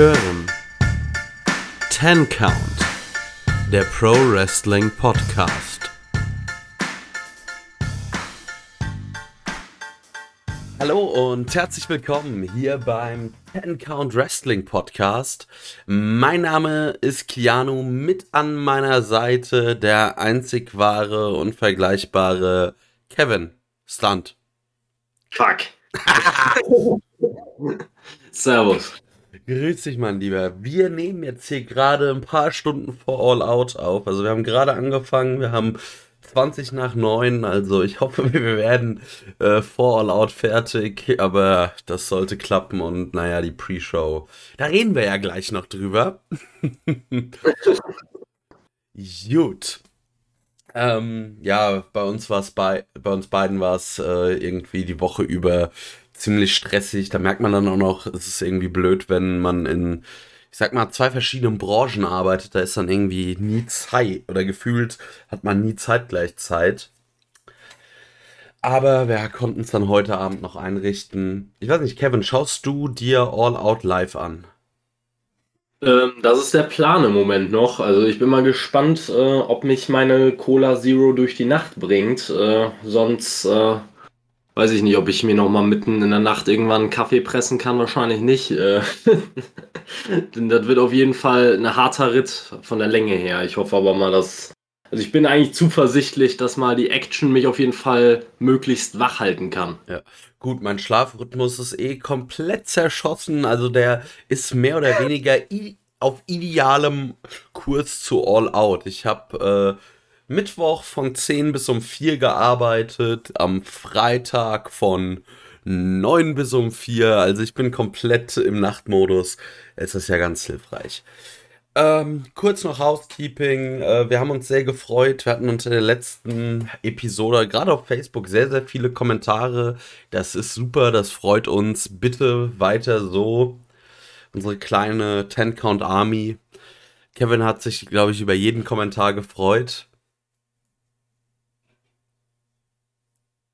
hören Ten Count, der Pro Wrestling Podcast. Hallo und herzlich willkommen hier beim Ten Count Wrestling Podcast. Mein Name ist Keanu, mit an meiner Seite der einzig wahre und vergleichbare Kevin Stunt. Fuck. Servus. Grüß dich, mein Lieber. Wir nehmen jetzt hier gerade ein paar Stunden vor All Out auf. Also wir haben gerade angefangen, wir haben 20 nach 9, also ich hoffe, wir werden äh, vor All Out fertig, aber das sollte klappen und naja, die Pre-Show, da reden wir ja gleich noch drüber. Gut. Ähm, ja, bei uns war es bei, bei uns beiden war es äh, irgendwie die Woche über ziemlich stressig. Da merkt man dann auch noch, es ist irgendwie blöd, wenn man in, ich sag mal, zwei verschiedenen Branchen arbeitet. Da ist dann irgendwie nie Zeit oder gefühlt hat man nie zeitgleich Zeit. Aber wir konnten es dann heute Abend noch einrichten. Ich weiß nicht, Kevin, schaust du dir All Out Live an? Ähm, das ist der Plan im Moment noch. Also ich bin mal gespannt, äh, ob mich meine Cola Zero durch die Nacht bringt. Äh, sonst äh, weiß ich nicht, ob ich mir noch mal mitten in der Nacht irgendwann einen Kaffee pressen kann. Wahrscheinlich nicht. Äh, Denn das wird auf jeden Fall ein harter Ritt von der Länge her. Ich hoffe aber mal, dass... Also ich bin eigentlich zuversichtlich, dass mal die Action mich auf jeden Fall möglichst wach halten kann. Ja. Gut, mein Schlafrhythmus ist eh komplett zerschossen. Also der ist mehr oder weniger auf idealem Kurs zu All Out. Ich habe äh, Mittwoch von 10 bis um 4 gearbeitet, am Freitag von 9 bis um 4. Also ich bin komplett im Nachtmodus. Es ist ja ganz hilfreich. Ähm, kurz noch Housekeeping. Äh, wir haben uns sehr gefreut. Wir hatten unter der letzten Episode, gerade auf Facebook, sehr, sehr viele Kommentare. Das ist super, das freut uns. Bitte weiter so. Unsere kleine Ten Count Army. Kevin hat sich, glaube ich, über jeden Kommentar gefreut.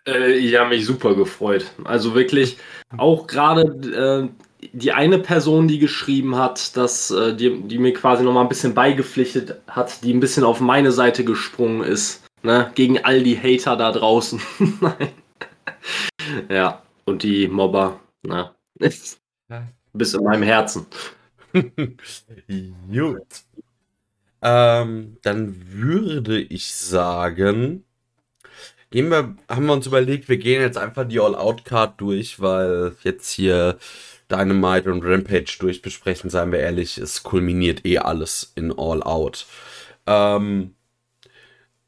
Äh, ich habe mich super gefreut. Also wirklich, auch gerade äh, die eine Person, die geschrieben hat, dass äh, die, die mir quasi noch mal ein bisschen beigepflichtet hat, die ein bisschen auf meine Seite gesprungen ist, ne, gegen all die Hater da draußen. Nein. ja, und die Mobber, ne, bis in meinem Herzen. Gut. Ähm, dann würde ich sagen, gehen wir, haben wir uns überlegt, wir gehen jetzt einfach die All-Out-Card durch, weil jetzt hier Dynamite und Rampage durchbesprechen, seien wir ehrlich, es kulminiert eh alles in All Out. Ähm,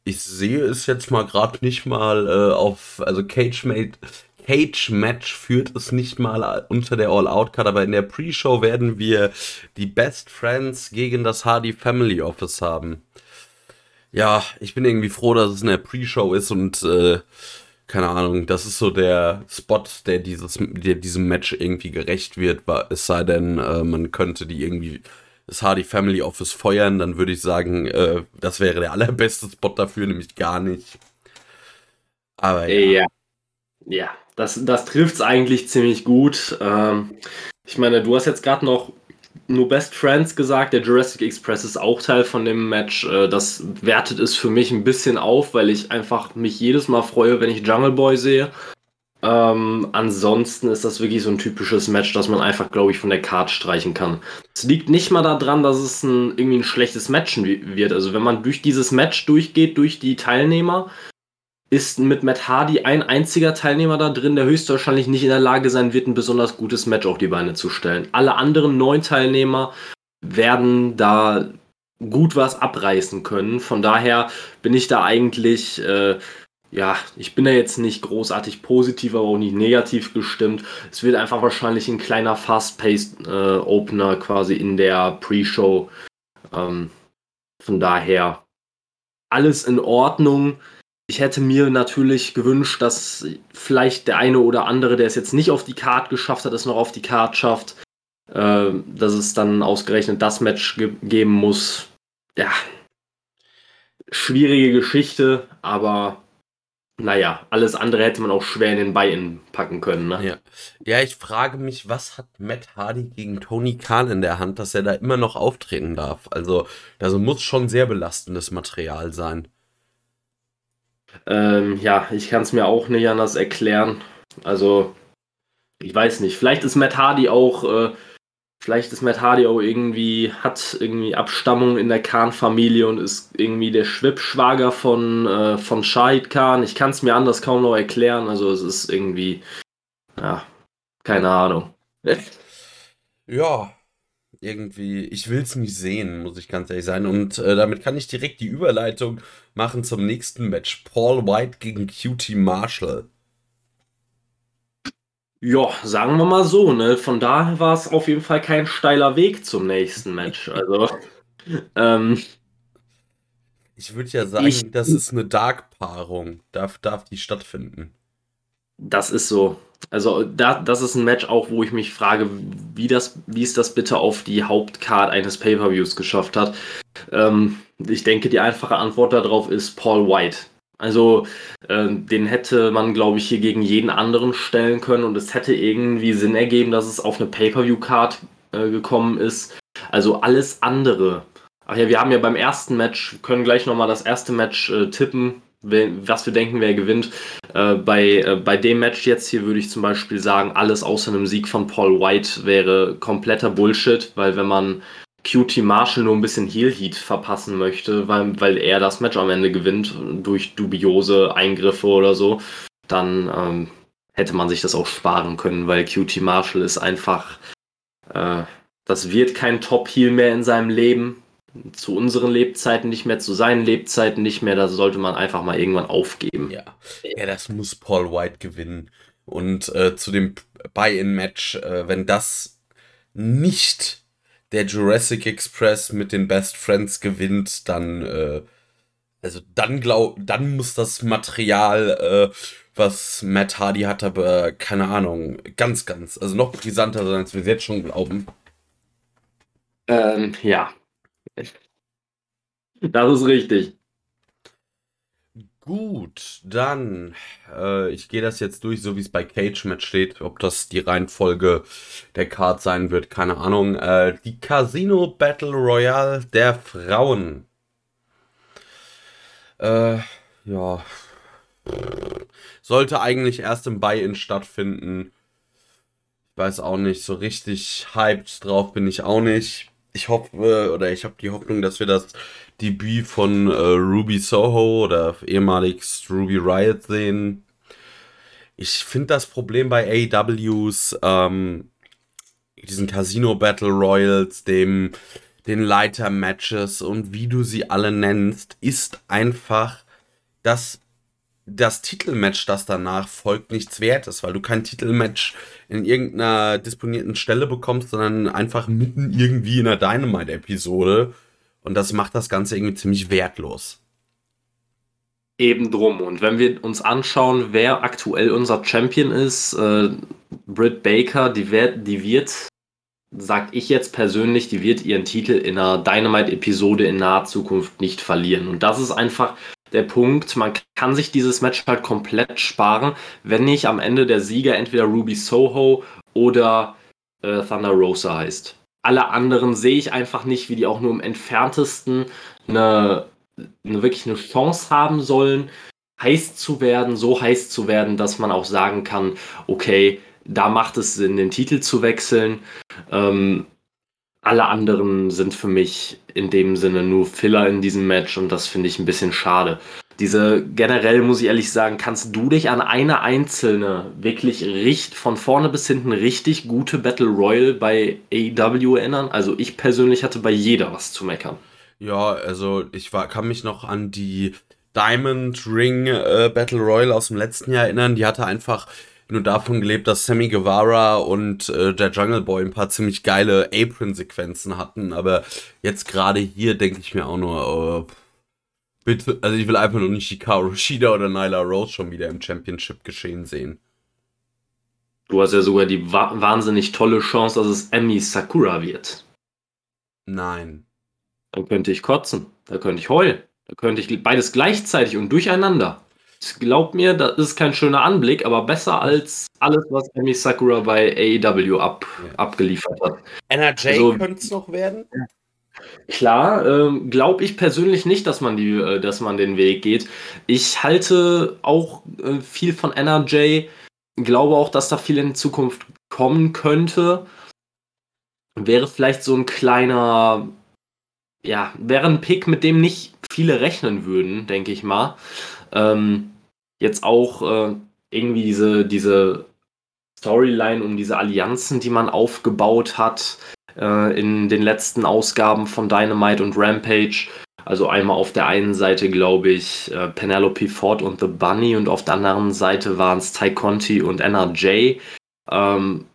ich sehe es jetzt mal gerade nicht mal äh, auf, also Cage Mate. Cage Match führt es nicht mal unter der All-Out-Card, aber in der Pre-Show werden wir die Best Friends gegen das Hardy Family Office haben. Ja, ich bin irgendwie froh, dass es in der Pre-Show ist und äh, keine Ahnung, das ist so der Spot, der dieses, der diesem Match irgendwie gerecht wird, es sei denn, äh, man könnte die irgendwie das Hardy Family Office feuern, dann würde ich sagen, äh, das wäre der allerbeste Spot dafür, nämlich gar nicht. Aber ja. Ja, ja das, das trifft es eigentlich ziemlich gut. Ähm, ich meine, du hast jetzt gerade noch nur Best Friends gesagt. Der Jurassic Express ist auch Teil von dem Match. Äh, das wertet es für mich ein bisschen auf, weil ich einfach mich jedes Mal freue, wenn ich Jungle Boy sehe. Ähm, ansonsten ist das wirklich so ein typisches Match, das man einfach, glaube ich, von der Card streichen kann. Es liegt nicht mal daran, dass es ein, irgendwie ein schlechtes Match wird. Also wenn man durch dieses Match durchgeht, durch die Teilnehmer, ist mit Matt Hardy ein einziger Teilnehmer da drin, der höchstwahrscheinlich nicht in der Lage sein wird, ein besonders gutes Match auf die Beine zu stellen. Alle anderen neun Teilnehmer werden da gut was abreißen können. Von daher bin ich da eigentlich, äh, ja, ich bin da jetzt nicht großartig positiv, aber auch nicht negativ gestimmt. Es wird einfach wahrscheinlich ein kleiner Fast-Paced äh, Opener quasi in der Pre-Show. Ähm, von daher alles in Ordnung. Ich hätte mir natürlich gewünscht, dass vielleicht der eine oder andere, der es jetzt nicht auf die Card geschafft hat, es noch auf die Card schafft, äh, dass es dann ausgerechnet das Match ge geben muss. Ja, schwierige Geschichte, aber naja, alles andere hätte man auch schwer in den Beinen packen können. Ne? Ja. ja, ich frage mich, was hat Matt Hardy gegen Tony Khan in der Hand, dass er da immer noch auftreten darf? Also, das muss schon sehr belastendes Material sein. Ähm, ja, ich kann es mir auch nicht anders erklären. Also, ich weiß nicht. Vielleicht ist Matt Hardy auch äh, Vielleicht ist Matt Hardy auch irgendwie, hat irgendwie Abstammung in der Khan-Familie und ist irgendwie der Schwippschwager von, äh, von Shahid Khan. Ich kann es mir anders kaum noch erklären. Also es ist irgendwie, ja, keine Ahnung. ja, irgendwie, ich will es nicht sehen, muss ich ganz ehrlich sein. Und äh, damit kann ich direkt die Überleitung machen zum nächsten Match. Paul White gegen QT Marshall. Ja, sagen wir mal so, ne? Von daher war es auf jeden Fall kein steiler Weg zum nächsten Match. Also, ähm, ich würde ja sagen, ich, das ist eine Dark-Paarung. Darf, darf die stattfinden? Das ist so. Also, da, das ist ein Match auch, wo ich mich frage, wie, das, wie es das bitte auf die Hauptcard eines Pay-Per-Views geschafft hat. Ähm, ich denke, die einfache Antwort darauf ist Paul White. Also äh, den hätte man, glaube ich, hier gegen jeden anderen stellen können und es hätte irgendwie Sinn ergeben, dass es auf eine Pay-per-view-Card äh, gekommen ist. Also alles andere. Ach ja, wir haben ja beim ersten Match, können gleich nochmal das erste Match äh, tippen, was wir denken, wer gewinnt. Äh, bei, äh, bei dem Match jetzt hier würde ich zum Beispiel sagen, alles außer einem Sieg von Paul White wäre kompletter Bullshit, weil wenn man QT Marshall nur ein bisschen Heel Heat verpassen möchte, weil, weil er das Match am Ende gewinnt durch dubiose Eingriffe oder so, dann ähm, hätte man sich das auch sparen können, weil QT Marshall ist einfach, äh, das wird kein Top Heel mehr in seinem Leben. Zu unseren Lebzeiten nicht mehr, zu seinen Lebzeiten nicht mehr. Da sollte man einfach mal irgendwann aufgeben. Ja, ja das muss Paul White gewinnen. Und äh, zu dem Buy-in-Match, äh, wenn das nicht der Jurassic Express mit den Best Friends gewinnt, dann, äh, also dann glaub, dann muss das Material, äh, was Matt Hardy hat, aber keine Ahnung, ganz, ganz, also noch brisanter sein, als wir jetzt schon glauben. Ähm, ja. Das ist richtig. Gut, dann, äh, ich gehe das jetzt durch, so wie es bei Cage Match steht. Ob das die Reihenfolge der Card sein wird, keine Ahnung. Äh, die Casino Battle Royale der Frauen. Äh, ja. Sollte eigentlich erst im Buy-In stattfinden. Ich weiß auch nicht, so richtig hyped drauf bin ich auch nicht. Ich hoffe, oder ich habe die Hoffnung, dass wir das Debüt von äh, Ruby Soho oder ehemalig Ruby Riot sehen. Ich finde das Problem bei AEWs, ähm, diesen Casino Battle Royals, dem, den Leiter-Matches und wie du sie alle nennst, ist einfach, dass das Titelmatch, das danach folgt, nichts wert ist, weil du kein Titelmatch in irgendeiner disponierten Stelle bekommst, sondern einfach mitten irgendwie in einer Dynamite-Episode und das macht das Ganze irgendwie ziemlich wertlos. Eben drum. Und wenn wir uns anschauen, wer aktuell unser Champion ist, äh, Britt Baker, die, wird, die wird, sag ich jetzt persönlich, die wird ihren Titel in einer Dynamite-Episode in naher Zukunft nicht verlieren. Und das ist einfach der Punkt. Man kann sich dieses Match halt komplett sparen, wenn nicht am Ende der Sieger entweder Ruby Soho oder äh, Thunder Rosa heißt alle anderen sehe ich einfach nicht, wie die auch nur im entferntesten eine, eine wirklich eine Chance haben sollen, heiß zu werden, so heiß zu werden, dass man auch sagen kann, okay, da macht es Sinn, den Titel zu wechseln. Ähm, alle anderen sind für mich in dem Sinne nur Filler in diesem Match und das finde ich ein bisschen schade. Diese generell muss ich ehrlich sagen, kannst du dich an eine einzelne, wirklich richt, von vorne bis hinten richtig gute Battle Royale bei AEW erinnern? Also ich persönlich hatte bei jeder was zu meckern. Ja, also ich war, kann mich noch an die Diamond Ring äh, Battle Royale aus dem letzten Jahr erinnern. Die hatte einfach nur davon gelebt, dass Sammy Guevara und äh, der Jungle Boy ein paar ziemlich geile Apron-Sequenzen hatten. Aber jetzt gerade hier denke ich mir auch nur, äh, Bitte, also ich will einfach nur nicht Hikaru Shida oder Nyla Rose schon wieder im Championship geschehen sehen. Du hast ja sogar die wa wahnsinnig tolle Chance, dass es Emi Sakura wird. Nein. Dann könnte ich kotzen. Da könnte ich heulen. Da könnte ich beides gleichzeitig und durcheinander. Glaub mir, das ist kein schöner Anblick, aber besser als alles, was Emi Sakura bei AEW ab, ja. abgeliefert hat. NRJ also, könnte es noch werden? Klar, ähm, glaube ich persönlich nicht, dass man, die, äh, dass man den Weg geht. Ich halte auch äh, viel von NRJ, glaube auch, dass da viel in Zukunft kommen könnte. Wäre vielleicht so ein kleiner, ja, wäre ein Pick, mit dem nicht viele rechnen würden, denke ich mal. Ähm, jetzt auch äh, irgendwie diese, diese Storyline um diese Allianzen, die man aufgebaut hat äh, in den letzten Ausgaben von Dynamite und Rampage. Also einmal auf der einen Seite, glaube ich, äh, Penelope Ford und The Bunny und auf der anderen Seite waren es Ty Conti und NRJ. Ähm,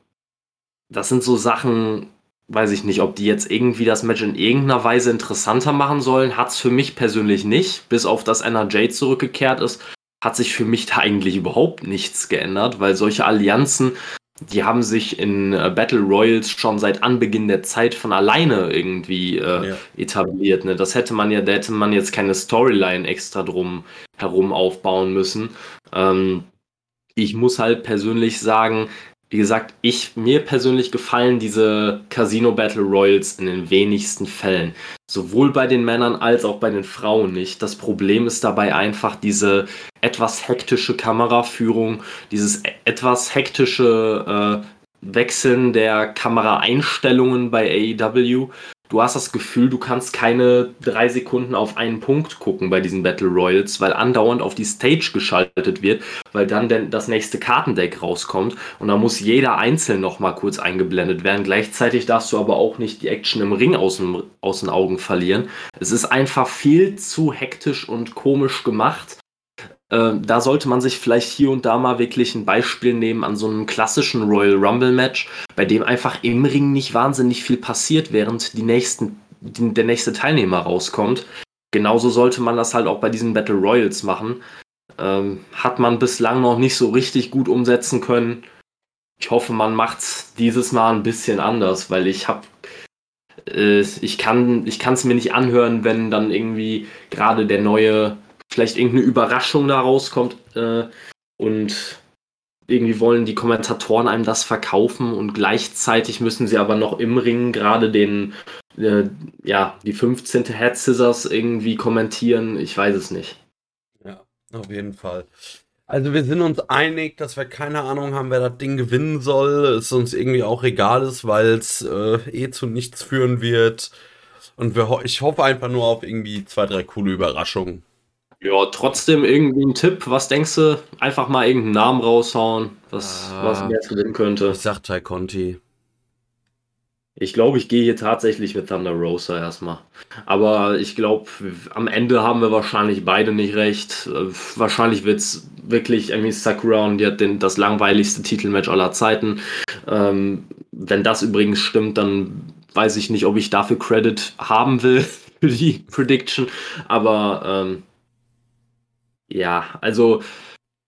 das sind so Sachen, weiß ich nicht, ob die jetzt irgendwie das Match in irgendeiner Weise interessanter machen sollen. Hat es für mich persönlich nicht, bis auf das NRJ zurückgekehrt ist hat sich für mich da eigentlich überhaupt nichts geändert, weil solche Allianzen, die haben sich in äh, Battle Royals schon seit Anbeginn der Zeit von alleine irgendwie äh, ja. etabliert. Ne? Das hätte man ja, da hätte man jetzt keine Storyline extra drum herum aufbauen müssen. Ähm, ich muss halt persönlich sagen, wie gesagt, ich, mir persönlich gefallen diese Casino Battle Royals in den wenigsten Fällen. Sowohl bei den Männern als auch bei den Frauen nicht. Das Problem ist dabei einfach diese etwas hektische Kameraführung, dieses e-, etwas hektische äh, Wechseln der Kameraeinstellungen bei AEW du hast das Gefühl, du kannst keine drei Sekunden auf einen Punkt gucken bei diesen Battle Royals, weil andauernd auf die Stage geschaltet wird, weil dann denn das nächste Kartendeck rauskommt und da muss jeder einzeln nochmal kurz eingeblendet werden. Gleichzeitig darfst du aber auch nicht die Action im Ring aus, dem, aus den Augen verlieren. Es ist einfach viel zu hektisch und komisch gemacht äh, da sollte man sich vielleicht hier und da mal wirklich ein Beispiel nehmen an so einem klassischen Royal Rumble Match, bei dem einfach im Ring nicht wahnsinnig viel passiert, während die nächsten, die, der nächste Teilnehmer rauskommt. Genauso sollte man das halt auch bei diesen Battle Royals machen. Ähm, hat man bislang noch nicht so richtig gut umsetzen können. Ich hoffe, man macht es dieses Mal ein bisschen anders, weil ich habe äh, ich kann ich es mir nicht anhören, wenn dann irgendwie gerade der neue vielleicht irgendeine Überraschung da rauskommt äh, und irgendwie wollen die Kommentatoren einem das verkaufen und gleichzeitig müssen sie aber noch im Ring gerade den, äh, ja, die 15. Head Scissors irgendwie kommentieren. Ich weiß es nicht. Ja, auf jeden Fall. Also wir sind uns einig, dass wir keine Ahnung haben, wer das Ding gewinnen soll. Es uns irgendwie auch egal ist, weil es äh, eh zu nichts führen wird. Und wir, ich hoffe einfach nur auf irgendwie zwei, drei coole Überraschungen. Ja, trotzdem irgendwie ein Tipp. Was denkst du? Einfach mal irgendeinen Namen raushauen, was, ah, was mehr gewinnen könnte. Ich sag Tai Conti. Ich glaube, ich gehe hier tatsächlich mit Thunder Rosa erstmal. Aber ich glaube, am Ende haben wir wahrscheinlich beide nicht recht. Wahrscheinlich wird es wirklich Amy Sakura und die hat den, das langweiligste Titelmatch aller Zeiten. Ähm, wenn das übrigens stimmt, dann weiß ich nicht, ob ich dafür Credit haben will für die Prediction. Aber ähm, ja, also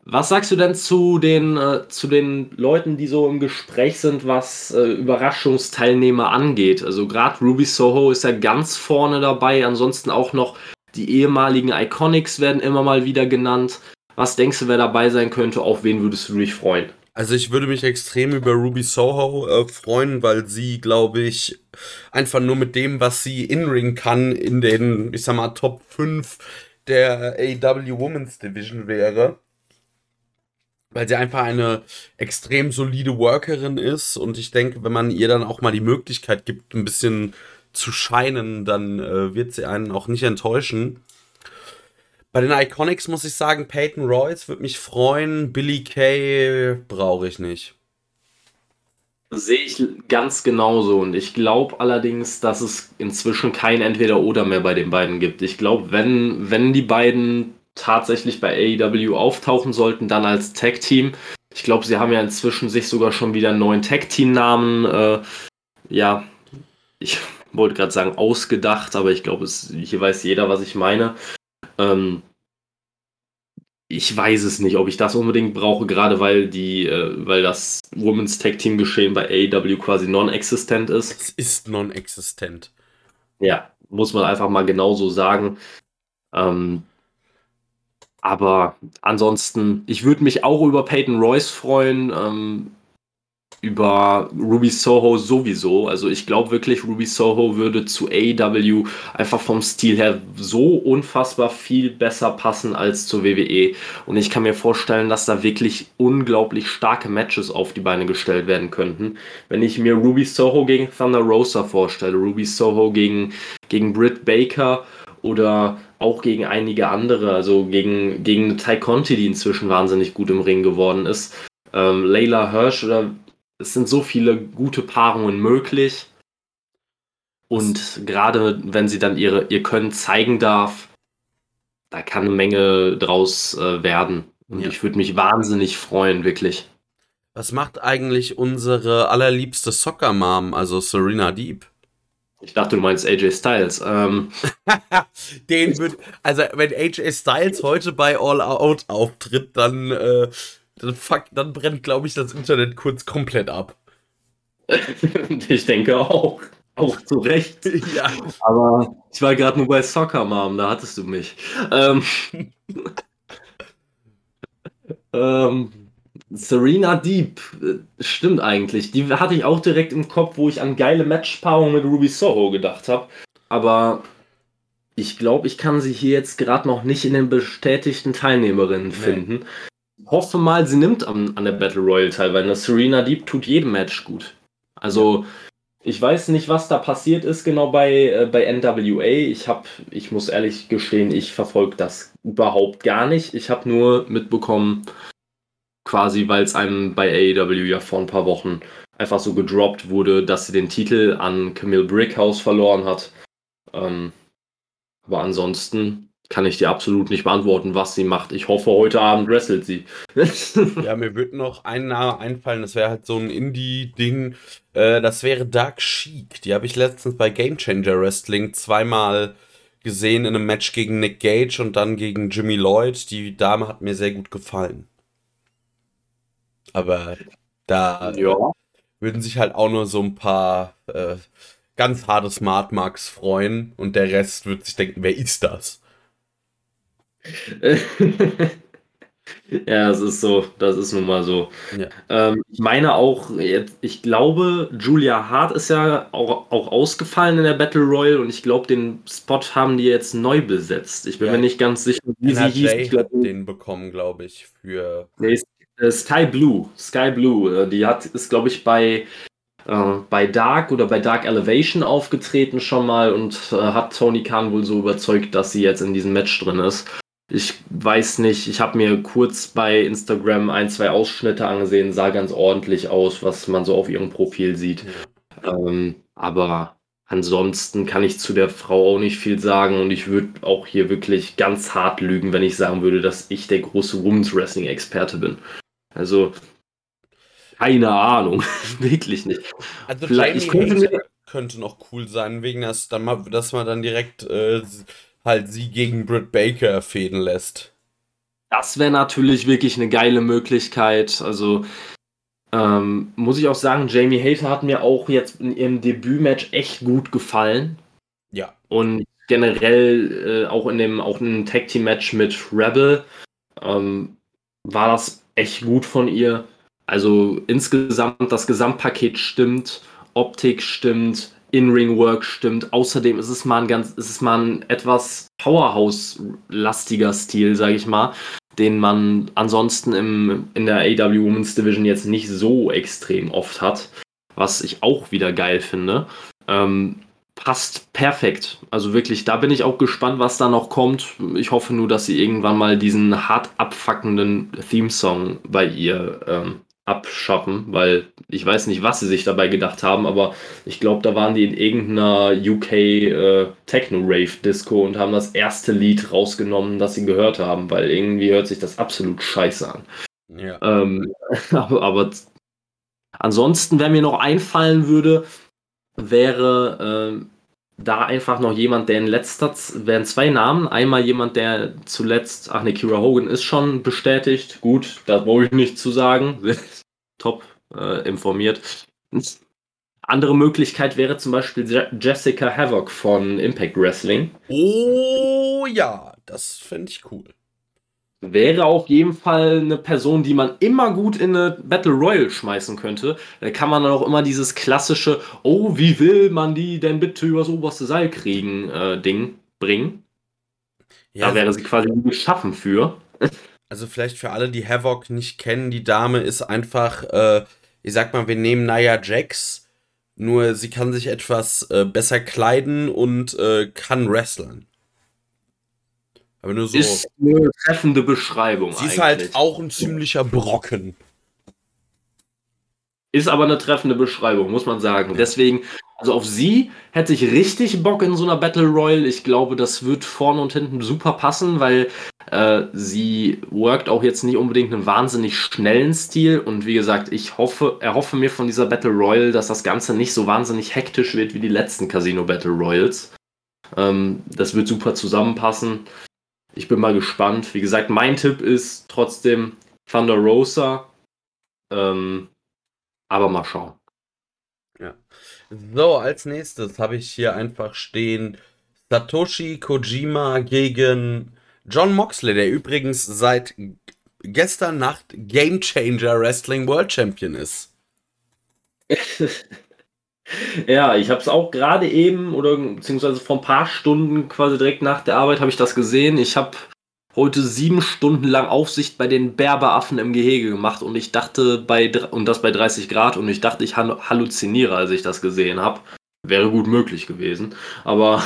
was sagst du denn zu den, äh, zu den Leuten, die so im Gespräch sind, was äh, Überraschungsteilnehmer angeht? Also gerade Ruby Soho ist ja ganz vorne dabei, ansonsten auch noch die ehemaligen Iconics werden immer mal wieder genannt. Was denkst du, wer dabei sein könnte? Auf wen würdest du dich freuen? Also ich würde mich extrem über Ruby Soho äh, freuen, weil sie, glaube ich, einfach nur mit dem, was sie in-Ring kann, in den, ich sag mal, Top 5 der AEW Women's Division wäre. Weil sie einfach eine extrem solide Workerin ist und ich denke, wenn man ihr dann auch mal die Möglichkeit gibt, ein bisschen zu scheinen, dann äh, wird sie einen auch nicht enttäuschen. Bei den Iconics muss ich sagen, Peyton Royce würde mich freuen, Billy Kay brauche ich nicht. Sehe ich ganz genauso. Und ich glaube allerdings, dass es inzwischen kein Entweder-Oder mehr bei den beiden gibt. Ich glaube, wenn, wenn die beiden tatsächlich bei AEW auftauchen sollten, dann als Tag-Team. Ich glaube, sie haben ja inzwischen sich sogar schon wieder einen neuen Tag-Team-Namen, äh, ja, ich wollte gerade sagen, ausgedacht, aber ich glaube, hier weiß jeder, was ich meine. Ähm, ich weiß es nicht, ob ich das unbedingt brauche, gerade weil die, äh, weil das Women's Tag Team Geschehen bei AEW quasi non-existent ist. Es ist non-existent. Ja, muss man einfach mal genauso sagen. Ähm, aber ansonsten, ich würde mich auch über Peyton Royce freuen. Ähm, über Ruby Soho sowieso. Also ich glaube wirklich, Ruby Soho würde zu AEW einfach vom Stil her so unfassbar viel besser passen als zur WWE. Und ich kann mir vorstellen, dass da wirklich unglaublich starke Matches auf die Beine gestellt werden könnten. Wenn ich mir Ruby Soho gegen Thunder Rosa vorstelle, Ruby Soho gegen, gegen Britt Baker oder auch gegen einige andere, also gegen, gegen Ty Conti, die inzwischen wahnsinnig gut im Ring geworden ist. Ähm, Layla Hirsch oder es sind so viele gute Paarungen möglich. Und gerade wenn sie dann ihre, ihr Können zeigen darf, da kann eine Menge draus äh, werden. Und ja. ich würde mich wahnsinnig freuen, wirklich. Was macht eigentlich unsere allerliebste Soccer-Mom, also Serena Deep? Ich dachte, du meinst AJ Styles. Ähm. Den wird, also wenn AJ Styles heute bei All Out auftritt, dann äh, dann, fuck, dann brennt, glaube ich, das Internet kurz komplett ab. ich denke auch. Auch zu Recht. Ja. Aber ich war gerade nur bei Soccer Mom, da hattest du mich. Ähm, ähm, Serena Deep, äh, stimmt eigentlich. Die hatte ich auch direkt im Kopf, wo ich an geile Matchpaarungen mit Ruby Soho gedacht habe. Aber ich glaube, ich kann sie hier jetzt gerade noch nicht in den bestätigten Teilnehmerinnen nee. finden hoffe mal, sie nimmt an, an der Battle Royale teil, weil eine Serena Deep tut jedem Match gut. Also, ich weiß nicht, was da passiert ist genau bei, äh, bei NWA. Ich habe, ich muss ehrlich gestehen, ich verfolge das überhaupt gar nicht. Ich habe nur mitbekommen, quasi, weil es einem bei AEW ja vor ein paar Wochen einfach so gedroppt wurde, dass sie den Titel an Camille Brickhouse verloren hat. Ähm, aber ansonsten kann ich dir absolut nicht beantworten, was sie macht. Ich hoffe, heute Abend wrestelt sie. ja, mir würde noch ein Name einfallen, das wäre halt so ein Indie-Ding. Äh, das wäre Dark Sheik. Die habe ich letztens bei Game Changer Wrestling zweimal gesehen in einem Match gegen Nick Gage und dann gegen Jimmy Lloyd. Die Dame hat mir sehr gut gefallen. Aber da ja. würden sich halt auch nur so ein paar äh, ganz harte Smart Marks freuen und der Rest wird sich denken, wer ist das? ja, das ist so, das ist nun mal so. Ja. Ähm, ich meine auch, jetzt, ich glaube, Julia Hart ist ja auch, auch ausgefallen in der Battle Royale und ich glaube, den Spot haben die jetzt neu besetzt. Ich bin ja. mir nicht ganz sicher, wie NRJ sie hieß. Ich glaub, den bekommen, glaube ich, für. Nee, äh, Sky Blue. Sky Blue. Äh, die hat, ist, glaube ich, bei äh, bei Dark oder bei Dark Elevation aufgetreten schon mal und äh, hat Tony Khan wohl so überzeugt, dass sie jetzt in diesem Match drin ist. Ich weiß nicht, ich habe mir kurz bei Instagram ein, zwei Ausschnitte angesehen, sah ganz ordentlich aus, was man so auf ihrem Profil sieht. Ähm, aber ansonsten kann ich zu der Frau auch nicht viel sagen und ich würde auch hier wirklich ganz hart lügen, wenn ich sagen würde, dass ich der große Women's Wrestling Experte bin. Also keine Ahnung, wirklich nicht. Also Vielleicht ich könnte, mir, könnte noch cool sein, wegen dass, dass man dann direkt äh, halt sie gegen Britt Baker fäden lässt. Das wäre natürlich wirklich eine geile Möglichkeit. Also ähm, muss ich auch sagen, Jamie Hater hat mir auch jetzt in ihrem Debütmatch echt gut gefallen. Ja. Und generell äh, auch in dem auch in Tag Team Match mit Rebel ähm, war das echt gut von ihr. Also insgesamt das Gesamtpaket stimmt, Optik stimmt, in-Ring-Work stimmt. Außerdem ist es mal ein ganz, ist es mal ein etwas Powerhouse-lastiger Stil, sage ich mal, den man ansonsten im, in der AW Women's Division jetzt nicht so extrem oft hat, was ich auch wieder geil finde. Ähm, passt perfekt. Also wirklich, da bin ich auch gespannt, was da noch kommt. Ich hoffe nur, dass sie irgendwann mal diesen hart abfuckenden Theme-Song bei ihr ähm, abschaffen, weil ich weiß nicht, was sie sich dabei gedacht haben, aber ich glaube, da waren die in irgendeiner UK äh, Techno-Rave-Disco und haben das erste Lied rausgenommen, das sie gehört haben, weil irgendwie hört sich das absolut scheiße an. Ja. Ähm, aber, aber, ansonsten, wer mir noch einfallen würde, wäre äh, da einfach noch jemand, der in letzter Zeit, wären zwei Namen. Einmal jemand, der zuletzt, ach ne, Kira Hogan ist schon bestätigt. Gut, da brauche ich nicht zu sagen. Top äh, informiert. Andere Möglichkeit wäre zum Beispiel Jessica Havoc von Impact Wrestling. Oh ja, das fände ich cool. Wäre auf jeden Fall eine Person, die man immer gut in eine Battle Royale schmeißen könnte. Da kann man dann auch immer dieses klassische, oh, wie will man die denn bitte übers oberste Seil kriegen, äh, Ding bringen. Ja, da wäre sie quasi geschaffen für. Also vielleicht für alle, die Havoc nicht kennen, die Dame ist einfach, äh, ich sag mal, wir nehmen Naya Jax, nur sie kann sich etwas äh, besser kleiden und äh, kann wresteln. Aber nur so. Ist eine treffende Beschreibung. Sie ist halt auch ein ziemlicher Brocken. Ist aber eine treffende Beschreibung, muss man sagen. Deswegen, also auf sie hätte ich richtig Bock in so einer Battle Royale. Ich glaube, das wird vorne und hinten super passen, weil äh, sie workt auch jetzt nicht unbedingt einen wahnsinnig schnellen Stil. Und wie gesagt, ich hoffe, erhoffe mir von dieser Battle Royale, dass das Ganze nicht so wahnsinnig hektisch wird wie die letzten Casino Battle Royals. Ähm, das wird super zusammenpassen. Ich bin mal gespannt. Wie gesagt, mein Tipp ist trotzdem Thunder Rosa. Ähm, aber mal schauen. Ja. So, als nächstes habe ich hier einfach stehen Satoshi Kojima gegen John Moxley, der übrigens seit gestern Nacht Game Changer Wrestling World Champion ist. Ja, ich habe es auch gerade eben oder beziehungsweise vor ein paar Stunden quasi direkt nach der Arbeit habe ich das gesehen. Ich habe heute sieben Stunden lang Aufsicht bei den Berberaffen im Gehege gemacht und ich dachte bei und das bei 30 Grad und ich dachte, ich halluziniere, als ich das gesehen habe. Wäre gut möglich gewesen, aber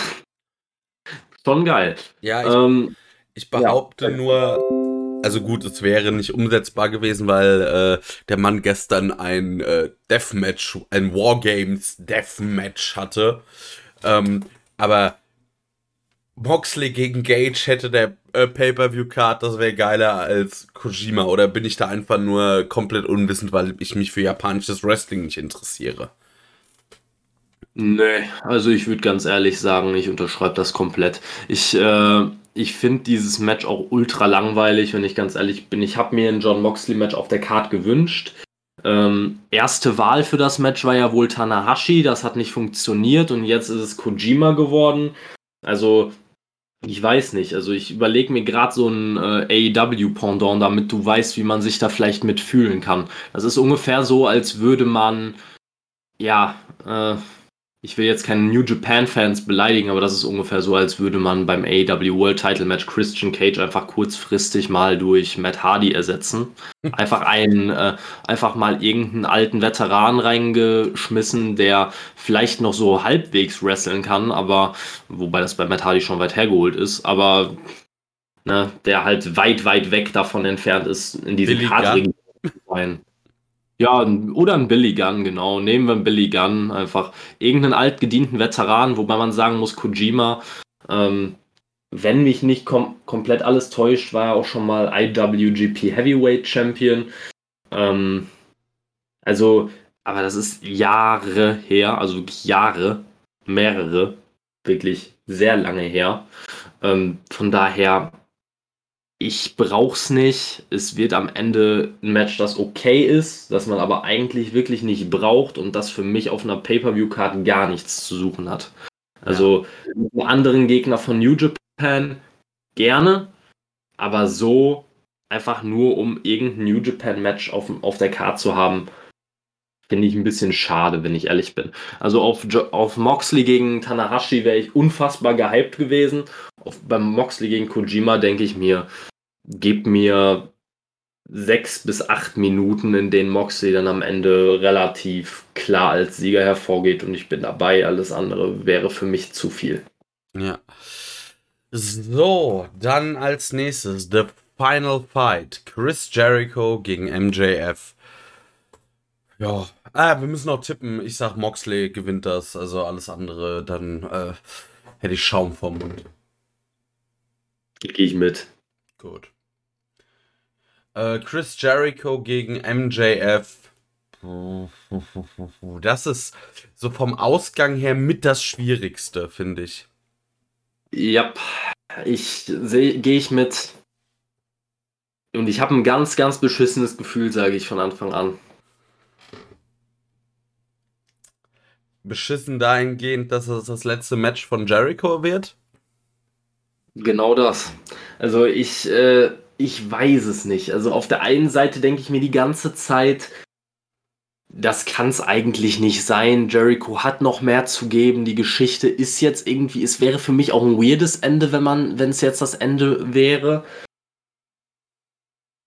schon geil. Ja, ich, ähm, ich behaupte ja. nur, also gut, es wäre nicht umsetzbar gewesen, weil äh, der Mann gestern ein äh, Deathmatch, ein Wargames Deathmatch hatte. Ähm, aber Moxley gegen Gage hätte der äh, Pay-Per-View-Card, das wäre geiler als Kojima. Oder bin ich da einfach nur komplett unwissend, weil ich mich für japanisches Wrestling nicht interessiere? Nee, also ich würde ganz ehrlich sagen, ich unterschreibe das komplett. Ich, äh, ich finde dieses Match auch ultra langweilig, wenn ich ganz ehrlich bin. Ich habe mir ein John Moxley-Match auf der Card gewünscht. Ähm, erste Wahl für das Match war ja wohl Tanahashi, das hat nicht funktioniert und jetzt ist es Kojima geworden. Also, ich weiß nicht. Also, ich überlege mir gerade so ein äh, AEW-Pendant, damit du weißt, wie man sich da vielleicht mitfühlen kann. Das ist ungefähr so, als würde man, ja, äh, ich will jetzt keine New Japan-Fans beleidigen, aber das ist ungefähr so, als würde man beim AEW World Title Match Christian Cage einfach kurzfristig mal durch Matt Hardy ersetzen. Einfach einen, äh, einfach mal irgendeinen alten Veteran reingeschmissen, der vielleicht noch so halbwegs wresteln kann, aber wobei das bei Matt Hardy schon weit hergeholt ist, aber ne, der halt weit, weit weg davon entfernt ist, in diesem Kadrigen sein. Ja, oder ein Billy Gunn, genau. Nehmen wir einen Billy Gunn, einfach irgendeinen altgedienten Veteran, wobei man sagen muss, Kojima, ähm, wenn mich nicht kom komplett alles täuscht, war er auch schon mal IWGP Heavyweight Champion. Ähm, also, aber das ist Jahre her, also wirklich Jahre, mehrere, wirklich sehr lange her. Ähm, von daher ich brauch's nicht. Es wird am Ende ein Match, das okay ist, das man aber eigentlich wirklich nicht braucht und das für mich auf einer Pay-Per-View-Card gar nichts zu suchen hat. Also ja. einen anderen Gegner von New Japan gerne, aber so einfach nur um irgendein New Japan-Match auf, auf der Card zu haben, finde ich ein bisschen schade, wenn ich ehrlich bin. Also auf, auf Moxley gegen Tanahashi wäre ich unfassbar gehypt gewesen. Auf, beim Moxley gegen Kojima denke ich mir, gib mir sechs bis acht Minuten, in denen Moxley dann am Ende relativ klar als Sieger hervorgeht und ich bin dabei. Alles andere wäre für mich zu viel. Ja. So, dann als nächstes The Final Fight. Chris Jericho gegen MJF. Ja, ah, wir müssen noch tippen. Ich sag, Moxley gewinnt das. Also alles andere, dann äh, hätte ich Schaum vom Mund. Gehe ich mit. Gut. Äh, Chris Jericho gegen MJF. Das ist so vom Ausgang her mit das Schwierigste, finde ich. Ja, ich gehe ich mit. Und ich habe ein ganz, ganz beschissenes Gefühl, sage ich von Anfang an. Beschissen dahingehend, dass es das letzte Match von Jericho wird? Genau das. Also ich, äh, ich weiß es nicht. Also auf der einen Seite denke ich mir die ganze Zeit, das kann es eigentlich nicht sein. Jericho hat noch mehr zu geben. Die Geschichte ist jetzt irgendwie, es wäre für mich auch ein weirdes Ende, wenn man, wenn es jetzt das Ende wäre.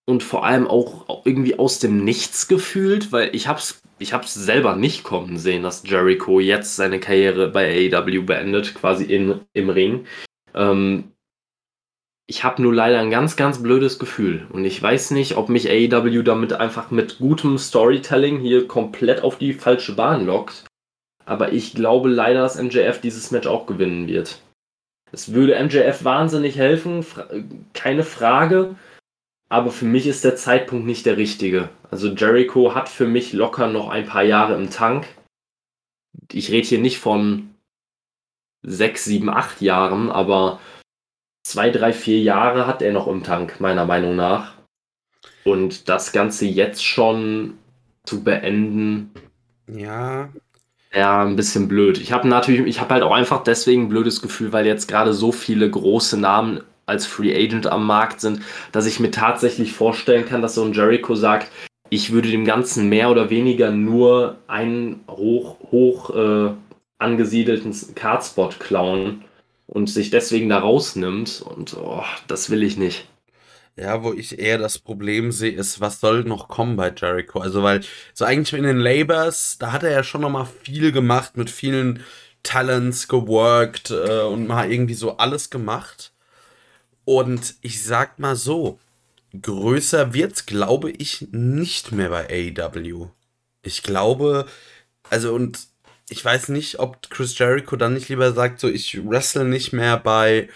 Und vor allem auch irgendwie aus dem Nichts gefühlt, weil ich hab's, ich hab's selber nicht kommen sehen, dass Jericho jetzt seine Karriere bei AEW beendet, quasi in, im Ring. Ähm, ich habe nur leider ein ganz, ganz blödes Gefühl. Und ich weiß nicht, ob mich AEW damit einfach mit gutem Storytelling hier komplett auf die falsche Bahn lockt. Aber ich glaube leider, dass MJF dieses Match auch gewinnen wird. Es würde MJF wahnsinnig helfen, keine Frage. Aber für mich ist der Zeitpunkt nicht der richtige. Also Jericho hat für mich locker noch ein paar Jahre im Tank. Ich rede hier nicht von sechs, sieben, acht Jahren, aber zwei, drei, vier Jahre hat er noch im Tank, meiner Meinung nach. Und das Ganze jetzt schon zu beenden. Ja. Ja, ein bisschen blöd. Ich habe natürlich, ich habe halt auch einfach deswegen ein blödes Gefühl, weil jetzt gerade so viele große Namen als Free Agent am Markt sind, dass ich mir tatsächlich vorstellen kann, dass so ein Jericho sagt, ich würde dem Ganzen mehr oder weniger nur einen hoch, hoch äh, angesiedelten Cardspot klauen und sich deswegen da rausnimmt. Und oh, das will ich nicht. Ja, wo ich eher das Problem sehe, ist, was soll noch kommen bei Jericho? Also, weil so eigentlich in den Labors, da hat er ja schon noch mal viel gemacht, mit vielen Talents geworkt äh, und mal irgendwie so alles gemacht. Und ich sag mal so, größer wird's, glaube ich, nicht mehr bei AEW. Ich glaube, also und ich weiß nicht, ob Chris Jericho dann nicht lieber sagt, so ich wrestle nicht mehr bei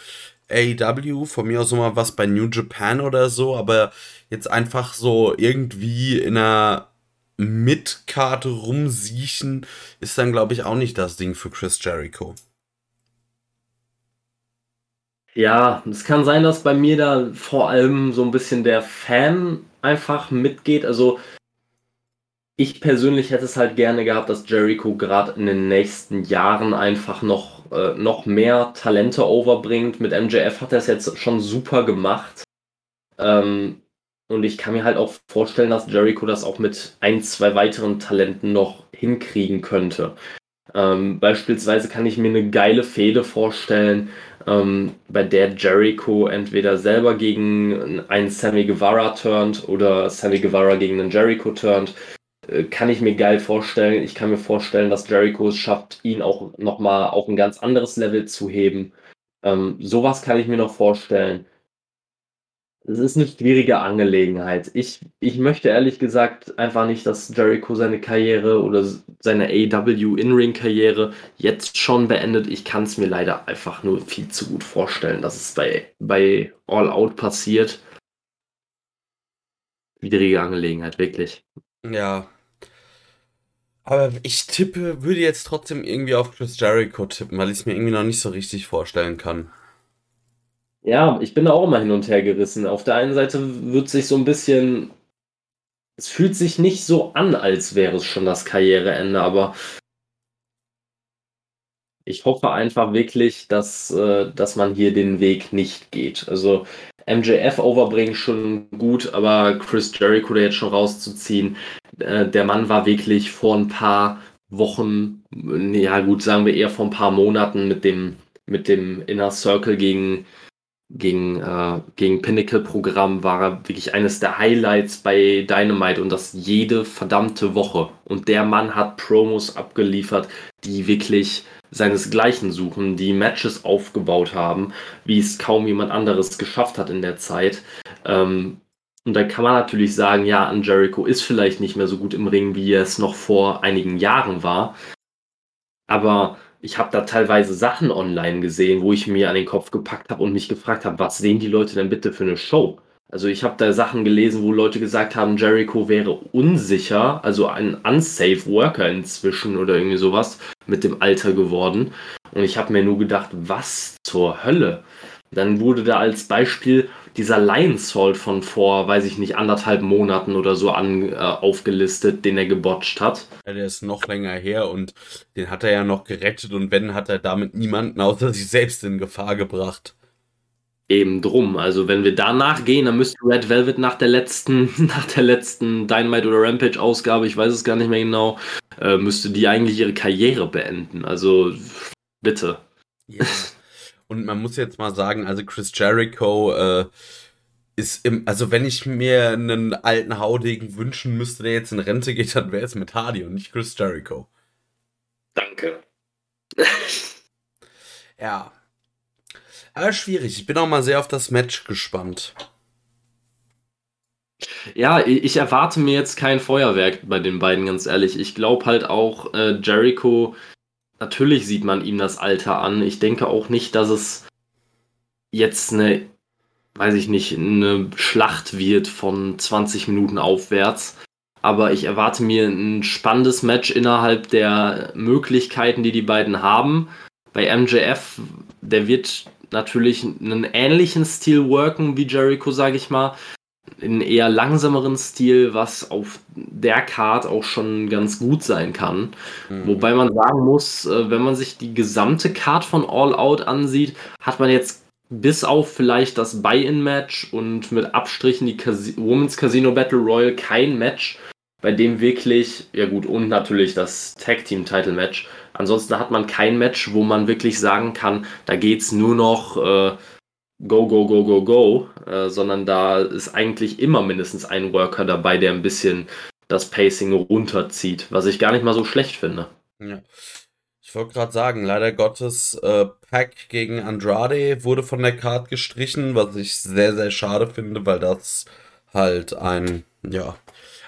AEW, von mir aus mal was bei New Japan oder so, aber jetzt einfach so irgendwie in einer Midcard rumsiechen, ist dann, glaube ich, auch nicht das Ding für Chris Jericho. Ja, es kann sein, dass bei mir da vor allem so ein bisschen der Fan einfach mitgeht. Also ich persönlich hätte es halt gerne gehabt, dass Jericho gerade in den nächsten Jahren einfach noch, äh, noch mehr Talente overbringt. Mit MJF hat er es jetzt schon super gemacht. Ähm, und ich kann mir halt auch vorstellen, dass Jericho das auch mit ein, zwei weiteren Talenten noch hinkriegen könnte. Ähm, beispielsweise kann ich mir eine geile Fehde vorstellen, ähm, bei der Jericho entweder selber gegen einen Sammy Guevara turnt oder Sammy Guevara gegen einen Jericho turnt äh, kann ich mir geil vorstellen. Ich kann mir vorstellen, dass Jericho es schafft, ihn auch nochmal auf ein ganz anderes Level zu heben. Ähm, sowas kann ich mir noch vorstellen. Es ist eine schwierige Angelegenheit. Ich, ich möchte ehrlich gesagt einfach nicht, dass Jericho seine Karriere oder seine AW In-Ring-Karriere jetzt schon beendet. Ich kann es mir leider einfach nur viel zu gut vorstellen, dass es bei, bei All Out passiert. Widrige Angelegenheit, wirklich. Ja, aber ich tippe, würde jetzt trotzdem irgendwie auf Chris Jericho tippen, weil ich es mir irgendwie noch nicht so richtig vorstellen kann. Ja, ich bin da auch immer hin und her gerissen. Auf der einen Seite wird sich so ein bisschen. Es fühlt sich nicht so an, als wäre es schon das Karriereende, aber ich hoffe einfach wirklich, dass, äh, dass man hier den Weg nicht geht. Also MJF overbringen schon gut, aber Chris Jericho da jetzt schon rauszuziehen, äh, der Mann war wirklich vor ein paar Wochen, ja gut, sagen wir eher vor ein paar Monaten mit dem, mit dem Inner Circle gegen, gegen, äh, gegen Pinnacle-Programm war er wirklich eines der Highlights bei Dynamite und das jede verdammte Woche. Und der Mann hat Promos abgeliefert, die wirklich seinesgleichen suchen, die Matches aufgebaut haben, wie es kaum jemand anderes geschafft hat in der Zeit. Ähm, und da kann man natürlich sagen, ja, an Jericho ist vielleicht nicht mehr so gut im Ring, wie er es noch vor einigen Jahren war. Aber ich habe da teilweise Sachen online gesehen, wo ich mir an den Kopf gepackt habe und mich gefragt habe, was sehen die Leute denn bitte für eine Show? Also ich habe da Sachen gelesen, wo Leute gesagt haben, Jericho wäre unsicher, also ein unsafe Worker inzwischen oder irgendwie sowas mit dem Alter geworden. Und ich habe mir nur gedacht, was zur Hölle? Dann wurde da als Beispiel dieser Lion Salt von vor, weiß ich nicht, anderthalb Monaten oder so an, äh, aufgelistet, den er gebotcht hat. Ja, der ist noch länger her und den hat er ja noch gerettet und wenn, hat er damit niemanden außer sich selbst in Gefahr gebracht. Eben drum. Also wenn wir danach gehen, dann müsste Red Velvet nach der letzten, nach der letzten Dynamite oder Rampage-Ausgabe, ich weiß es gar nicht mehr genau, äh, müsste die eigentlich ihre Karriere beenden. Also bitte. Ja. Und man muss jetzt mal sagen, also Chris Jericho äh, ist im, also wenn ich mir einen alten Haudegen wünschen müsste, der jetzt in Rente geht, dann wäre es mit Hardy und nicht Chris Jericho. Danke. ja. Aber schwierig. Ich bin auch mal sehr auf das Match gespannt. Ja, ich erwarte mir jetzt kein Feuerwerk bei den beiden, ganz ehrlich. Ich glaube halt auch, äh, Jericho, natürlich sieht man ihm das Alter an. Ich denke auch nicht, dass es jetzt eine, weiß ich nicht, eine Schlacht wird von 20 Minuten aufwärts. Aber ich erwarte mir ein spannendes Match innerhalb der Möglichkeiten, die die beiden haben. Bei MJF, der wird natürlich einen ähnlichen Stil worken wie Jericho, sage ich mal. In eher langsameren Stil, was auf der Card auch schon ganz gut sein kann. Mhm. Wobei man sagen muss, äh, wenn man sich die gesamte Card von All Out ansieht, hat man jetzt bis auf vielleicht das Buy-In-Match und mit Abstrichen die Cas Women's Casino Battle Royal kein Match, bei dem wirklich, ja gut, und natürlich das Tag Team Title Match. Ansonsten hat man kein Match, wo man wirklich sagen kann, da geht es nur noch äh, go, go, go, go, go, äh, sondern da ist eigentlich immer mindestens ein Worker dabei, der ein bisschen das Pacing runterzieht, was ich gar nicht mal so schlecht finde. Ja. Ich wollte gerade sagen, leider Gottes, äh, Pack gegen Andrade wurde von der Card gestrichen, was ich sehr, sehr schade finde, weil das halt ein, ja,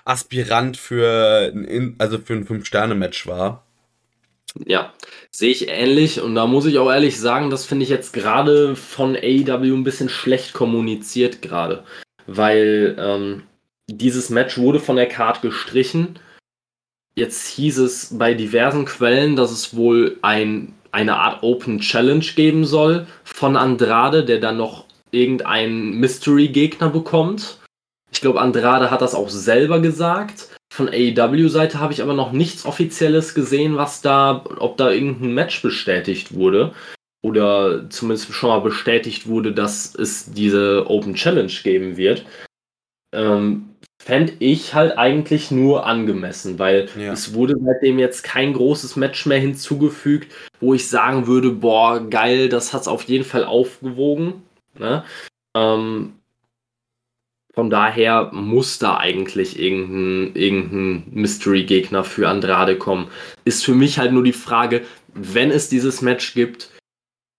Aspirant für ein, also für ein Fünf-Sterne-Match war. Ja, sehe ich ähnlich und da muss ich auch ehrlich sagen, das finde ich jetzt gerade von AEW ein bisschen schlecht kommuniziert gerade, weil ähm, dieses Match wurde von der Card gestrichen. Jetzt hieß es bei diversen Quellen, dass es wohl ein, eine Art Open Challenge geben soll von Andrade, der dann noch irgendeinen Mystery-Gegner bekommt. Ich glaube, Andrade hat das auch selber gesagt. Von AEW-Seite habe ich aber noch nichts Offizielles gesehen, was da, ob da irgendein Match bestätigt wurde. Oder zumindest schon mal bestätigt wurde, dass es diese Open Challenge geben wird. Ähm, Fände ich halt eigentlich nur angemessen, weil ja. es wurde seitdem jetzt kein großes Match mehr hinzugefügt, wo ich sagen würde, boah, geil, das hat es auf jeden Fall aufgewogen. Ne? Ähm, von daher muss da eigentlich irgendein, irgendein Mystery-Gegner für Andrade kommen. Ist für mich halt nur die Frage, wenn es dieses Match gibt,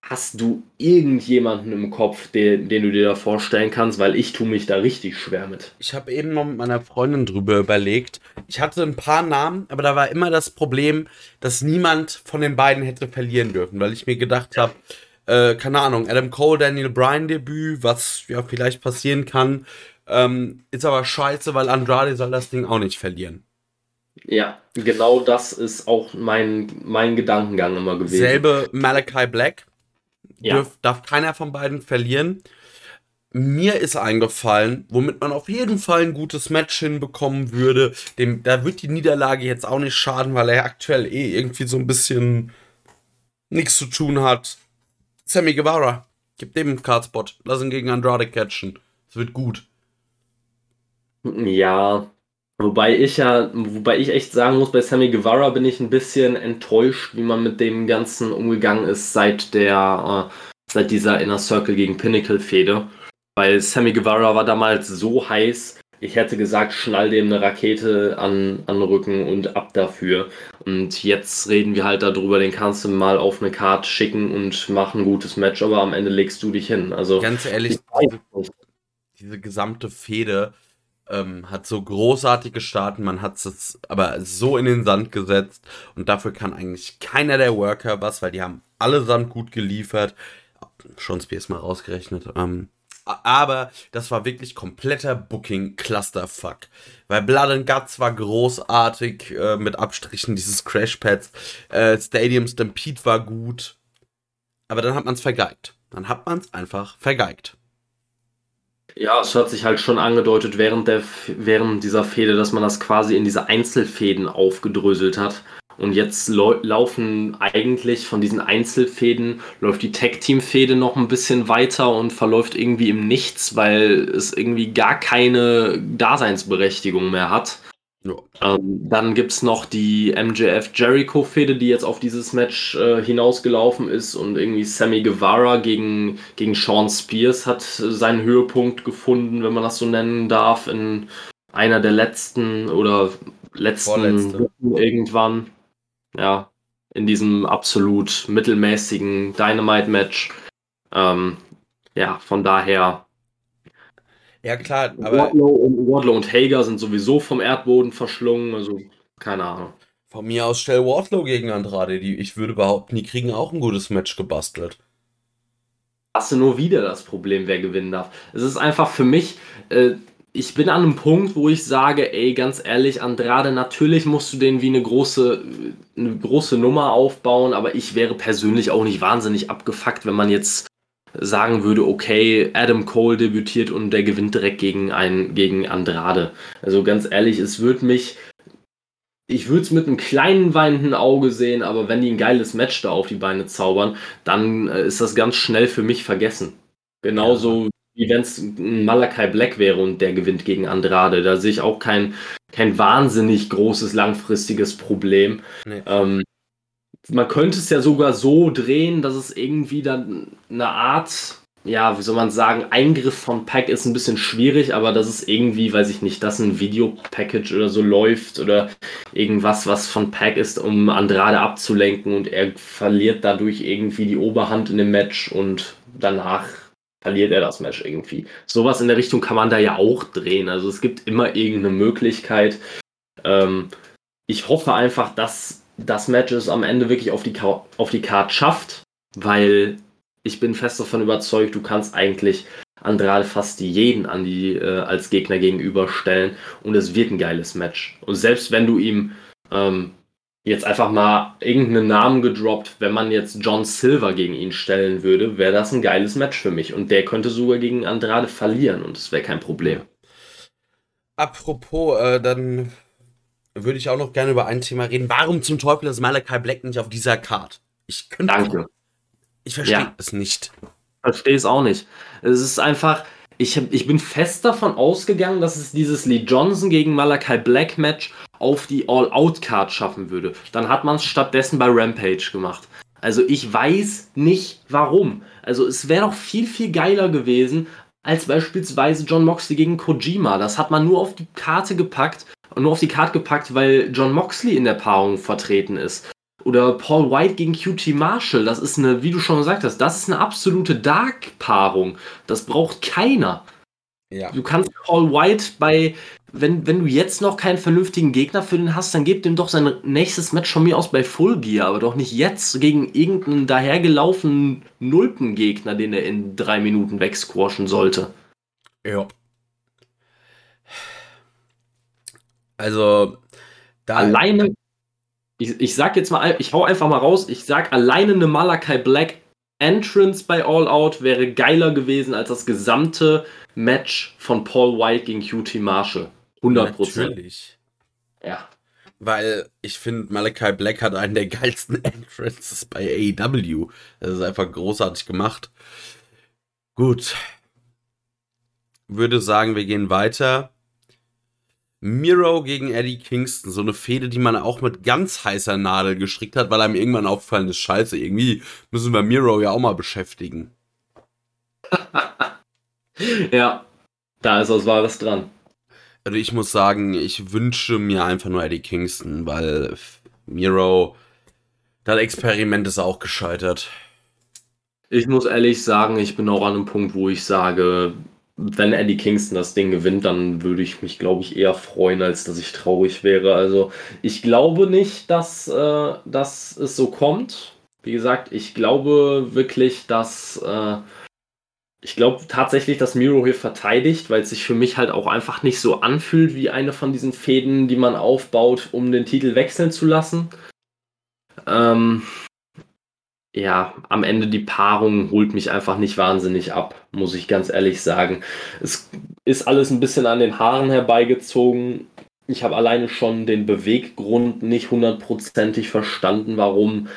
hast du irgendjemanden im Kopf, den, den du dir da vorstellen kannst? Weil ich tue mich da richtig schwer mit. Ich habe eben noch mit meiner Freundin drüber überlegt. Ich hatte ein paar Namen, aber da war immer das Problem, dass niemand von den beiden hätte verlieren dürfen, weil ich mir gedacht habe, äh, keine Ahnung, Adam Cole, Daniel Bryan Debüt, was ja vielleicht passieren kann. Ähm, ist aber scheiße, weil Andrade soll das Ding auch nicht verlieren. Ja, genau das ist auch mein, mein Gedankengang immer gewesen. Selbe Malachi Black. Ja. Dürf, darf keiner von beiden verlieren. Mir ist eingefallen, womit man auf jeden Fall ein gutes Match hinbekommen würde. Dem, da wird die Niederlage jetzt auch nicht schaden, weil er aktuell eh irgendwie so ein bisschen nichts zu tun hat. Sammy Guevara. Gib dem einen Cardspot. Lass ihn gegen Andrade catchen. Es wird gut. Ja, wobei ich ja, wobei ich echt sagen muss, bei Sammy Guevara bin ich ein bisschen enttäuscht, wie man mit dem Ganzen umgegangen ist seit der, äh, seit dieser Inner Circle gegen Pinnacle-Fehde. Weil Sammy Guevara war damals so heiß, ich hätte gesagt, schnall dem eine Rakete an, an den Rücken und ab dafür. Und jetzt reden wir halt darüber, den kannst du mal auf eine Karte schicken und mach ein gutes Match, aber am Ende legst du dich hin. Also ganz ehrlich, diese, diese gesamte Fehde ähm, hat so großartig gestartet, man hat es aber so in den Sand gesetzt und dafür kann eigentlich keiner der Worker was, weil die haben allesamt gut geliefert. Schon Spears mal rausgerechnet. Ähm, aber das war wirklich kompletter Booking-Clusterfuck. Weil Blood and Guts war großartig äh, mit Abstrichen dieses Crashpads. Äh, Stadium Stampede war gut. Aber dann hat man es vergeigt. Dann hat man es einfach vergeigt. Ja, es hat sich halt schon angedeutet während, der, während dieser Fehde, dass man das quasi in diese Einzelfäden aufgedröselt hat Und jetzt laufen eigentlich von diesen Einzelfäden, läuft die Tag-Team-Fäde noch ein bisschen weiter und verläuft irgendwie im Nichts, weil es irgendwie gar keine Daseinsberechtigung mehr hat. Ja. Ähm, dann gibt es noch die MJF Jericho-Fehde, die jetzt auf dieses Match äh, hinausgelaufen ist und irgendwie Sammy Guevara gegen, gegen Sean Spears hat seinen Höhepunkt gefunden, wenn man das so nennen darf, in einer der letzten oder letzten irgendwann. Ja, in diesem absolut mittelmäßigen Dynamite-Match. Ähm, ja, von daher ja, klar, aber. Wardlow und, Wardlow und Hager sind sowieso vom Erdboden verschlungen, also keine Ahnung. Von mir aus stell Wardlow gegen Andrade. Die, ich würde behaupten, die kriegen auch ein gutes Match gebastelt. Hast du nur wieder das Problem, wer gewinnen darf. Es ist einfach für mich, äh, ich bin an einem Punkt, wo ich sage, ey, ganz ehrlich, Andrade, natürlich musst du den wie eine große, eine große Nummer aufbauen, aber ich wäre persönlich auch nicht wahnsinnig abgefuckt, wenn man jetzt sagen würde, okay, Adam Cole debütiert und der gewinnt direkt gegen, ein, gegen Andrade. Also ganz ehrlich, es würde mich, ich würde es mit einem kleinen weinenden Auge sehen, aber wenn die ein geiles Match da auf die Beine zaubern, dann äh, ist das ganz schnell für mich vergessen. Genauso ja. wie wenn es ein Malakai Black wäre und der gewinnt gegen Andrade. Da sehe ich auch kein, kein wahnsinnig großes langfristiges Problem. Nee. Ähm, man könnte es ja sogar so drehen, dass es irgendwie dann eine Art, ja, wie soll man sagen, Eingriff von Pack ist ein bisschen schwierig, aber dass es irgendwie, weiß ich nicht, dass ein Videopackage oder so läuft oder irgendwas, was von Pack ist, um Andrade abzulenken und er verliert dadurch irgendwie die Oberhand in dem Match und danach verliert er das Match irgendwie. Sowas in der Richtung kann man da ja auch drehen. Also es gibt immer irgendeine Möglichkeit. Ähm, ich hoffe einfach, dass das Match es am Ende wirklich auf die, auf die Card schafft, weil ich bin fest davon überzeugt, du kannst eigentlich Andrade fast jeden an die äh, als Gegner gegenüberstellen und es wird ein geiles Match. Und selbst wenn du ihm ähm, jetzt einfach mal irgendeinen Namen gedroppt, wenn man jetzt John Silver gegen ihn stellen würde, wäre das ein geiles Match für mich. Und der könnte sogar gegen Andrade verlieren und es wäre kein Problem. Apropos, äh, dann würde ich auch noch gerne über ein Thema reden. Warum zum Teufel ist Malachi Black nicht auf dieser Card? Ich könnte. Danke. Ich verstehe ja. es nicht. Verstehe es auch nicht. Es ist einfach. Ich, ich bin fest davon ausgegangen, dass es dieses Lee Johnson gegen Malachi Black Match auf die All-Out-Card schaffen würde. Dann hat man es stattdessen bei Rampage gemacht. Also ich weiß nicht warum. Also es wäre doch viel, viel geiler gewesen, als beispielsweise John Moxley gegen Kojima. Das hat man nur auf die Karte gepackt, nur auf die Karte gepackt, weil John Moxley in der Paarung vertreten ist. Oder Paul White gegen QT Marshall. Das ist eine, wie du schon gesagt hast, das ist eine absolute Dark-Paarung. Das braucht keiner. Ja. Du kannst Paul White bei, wenn, wenn du jetzt noch keinen vernünftigen Gegner für den hast, dann gib dem doch sein nächstes Match von mir aus bei Full Gear, aber doch nicht jetzt gegen irgendeinen dahergelaufenen nullten Gegner, den er in drei Minuten wegsquashen sollte. Ja. Also, da. Alleine, ich, ich sag jetzt mal, ich hau einfach mal raus, ich sag alleine eine Malakai Black Entrance bei All Out wäre geiler gewesen als das gesamte Match von Paul White gegen QT Marshall. 100%. Natürlich. Ja. Weil ich finde, Malachi Black hat einen der geilsten Entrances bei AEW. Das ist einfach großartig gemacht. Gut. Würde sagen, wir gehen weiter. Miro gegen Eddie Kingston, so eine Fehde, die man auch mit ganz heißer Nadel gestrickt hat, weil einem irgendwann aufgefallen ist, scheiße, irgendwie müssen wir Miro ja auch mal beschäftigen. ja, da ist was Wahres dran. Also ich muss sagen, ich wünsche mir einfach nur Eddie Kingston, weil Miro, das Experiment ist auch gescheitert. Ich muss ehrlich sagen, ich bin auch an einem Punkt, wo ich sage, wenn Eddie Kingston das Ding gewinnt, dann würde ich mich, glaube ich, eher freuen, als dass ich traurig wäre. Also ich glaube nicht, dass, äh, dass es so kommt. Wie gesagt, ich glaube wirklich, dass äh, ich glaube tatsächlich, dass Miro hier verteidigt, weil es sich für mich halt auch einfach nicht so anfühlt wie eine von diesen Fäden, die man aufbaut, um den Titel wechseln zu lassen. Ähm, ja, am Ende die Paarung holt mich einfach nicht wahnsinnig ab, muss ich ganz ehrlich sagen. Es ist alles ein bisschen an den Haaren herbeigezogen. ich habe alleine schon den Beweggrund nicht hundertprozentig verstanden, warum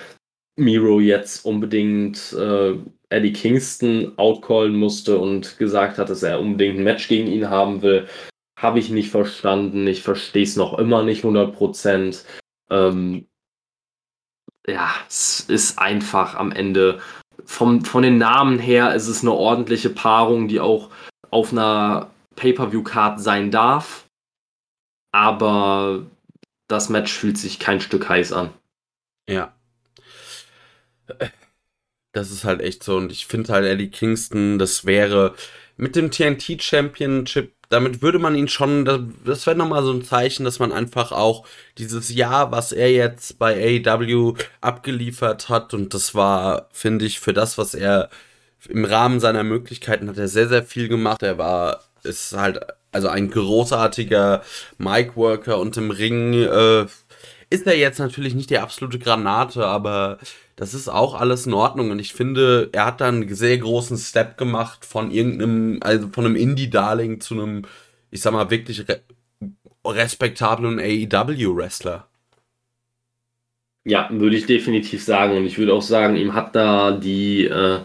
Miro jetzt unbedingt äh, Eddie Kingston outcallen musste und gesagt hat, dass er unbedingt ein Match gegen ihn haben will. Habe ich nicht verstanden. Ich verstehe es noch immer nicht 100%. Ähm, ja, es ist einfach am Ende vom, von den Namen her ist es eine ordentliche Paarung, die auch auf einer Pay-per-view-Card sein darf. Aber das Match fühlt sich kein Stück heiß an. Ja. Das ist halt echt so. Und ich finde halt Eddie Kingston, das wäre mit dem TNT Championship, damit würde man ihn schon, das wäre nochmal so ein Zeichen, dass man einfach auch dieses Jahr, was er jetzt bei AEW abgeliefert hat, und das war, finde ich, für das, was er im Rahmen seiner Möglichkeiten hat er sehr, sehr viel gemacht. Er war, ist halt, also ein großartiger Mic-Worker und im Ring äh, ist er jetzt natürlich nicht die absolute Granate, aber das ist auch alles in Ordnung. Und ich finde, er hat da einen sehr großen Step gemacht von irgendeinem, also von einem Indie-Darling zu einem, ich sag mal, wirklich re respektablen AEW-Wrestler. Ja, würde ich definitiv sagen. Und ich würde auch sagen, ihm hat da die, äh,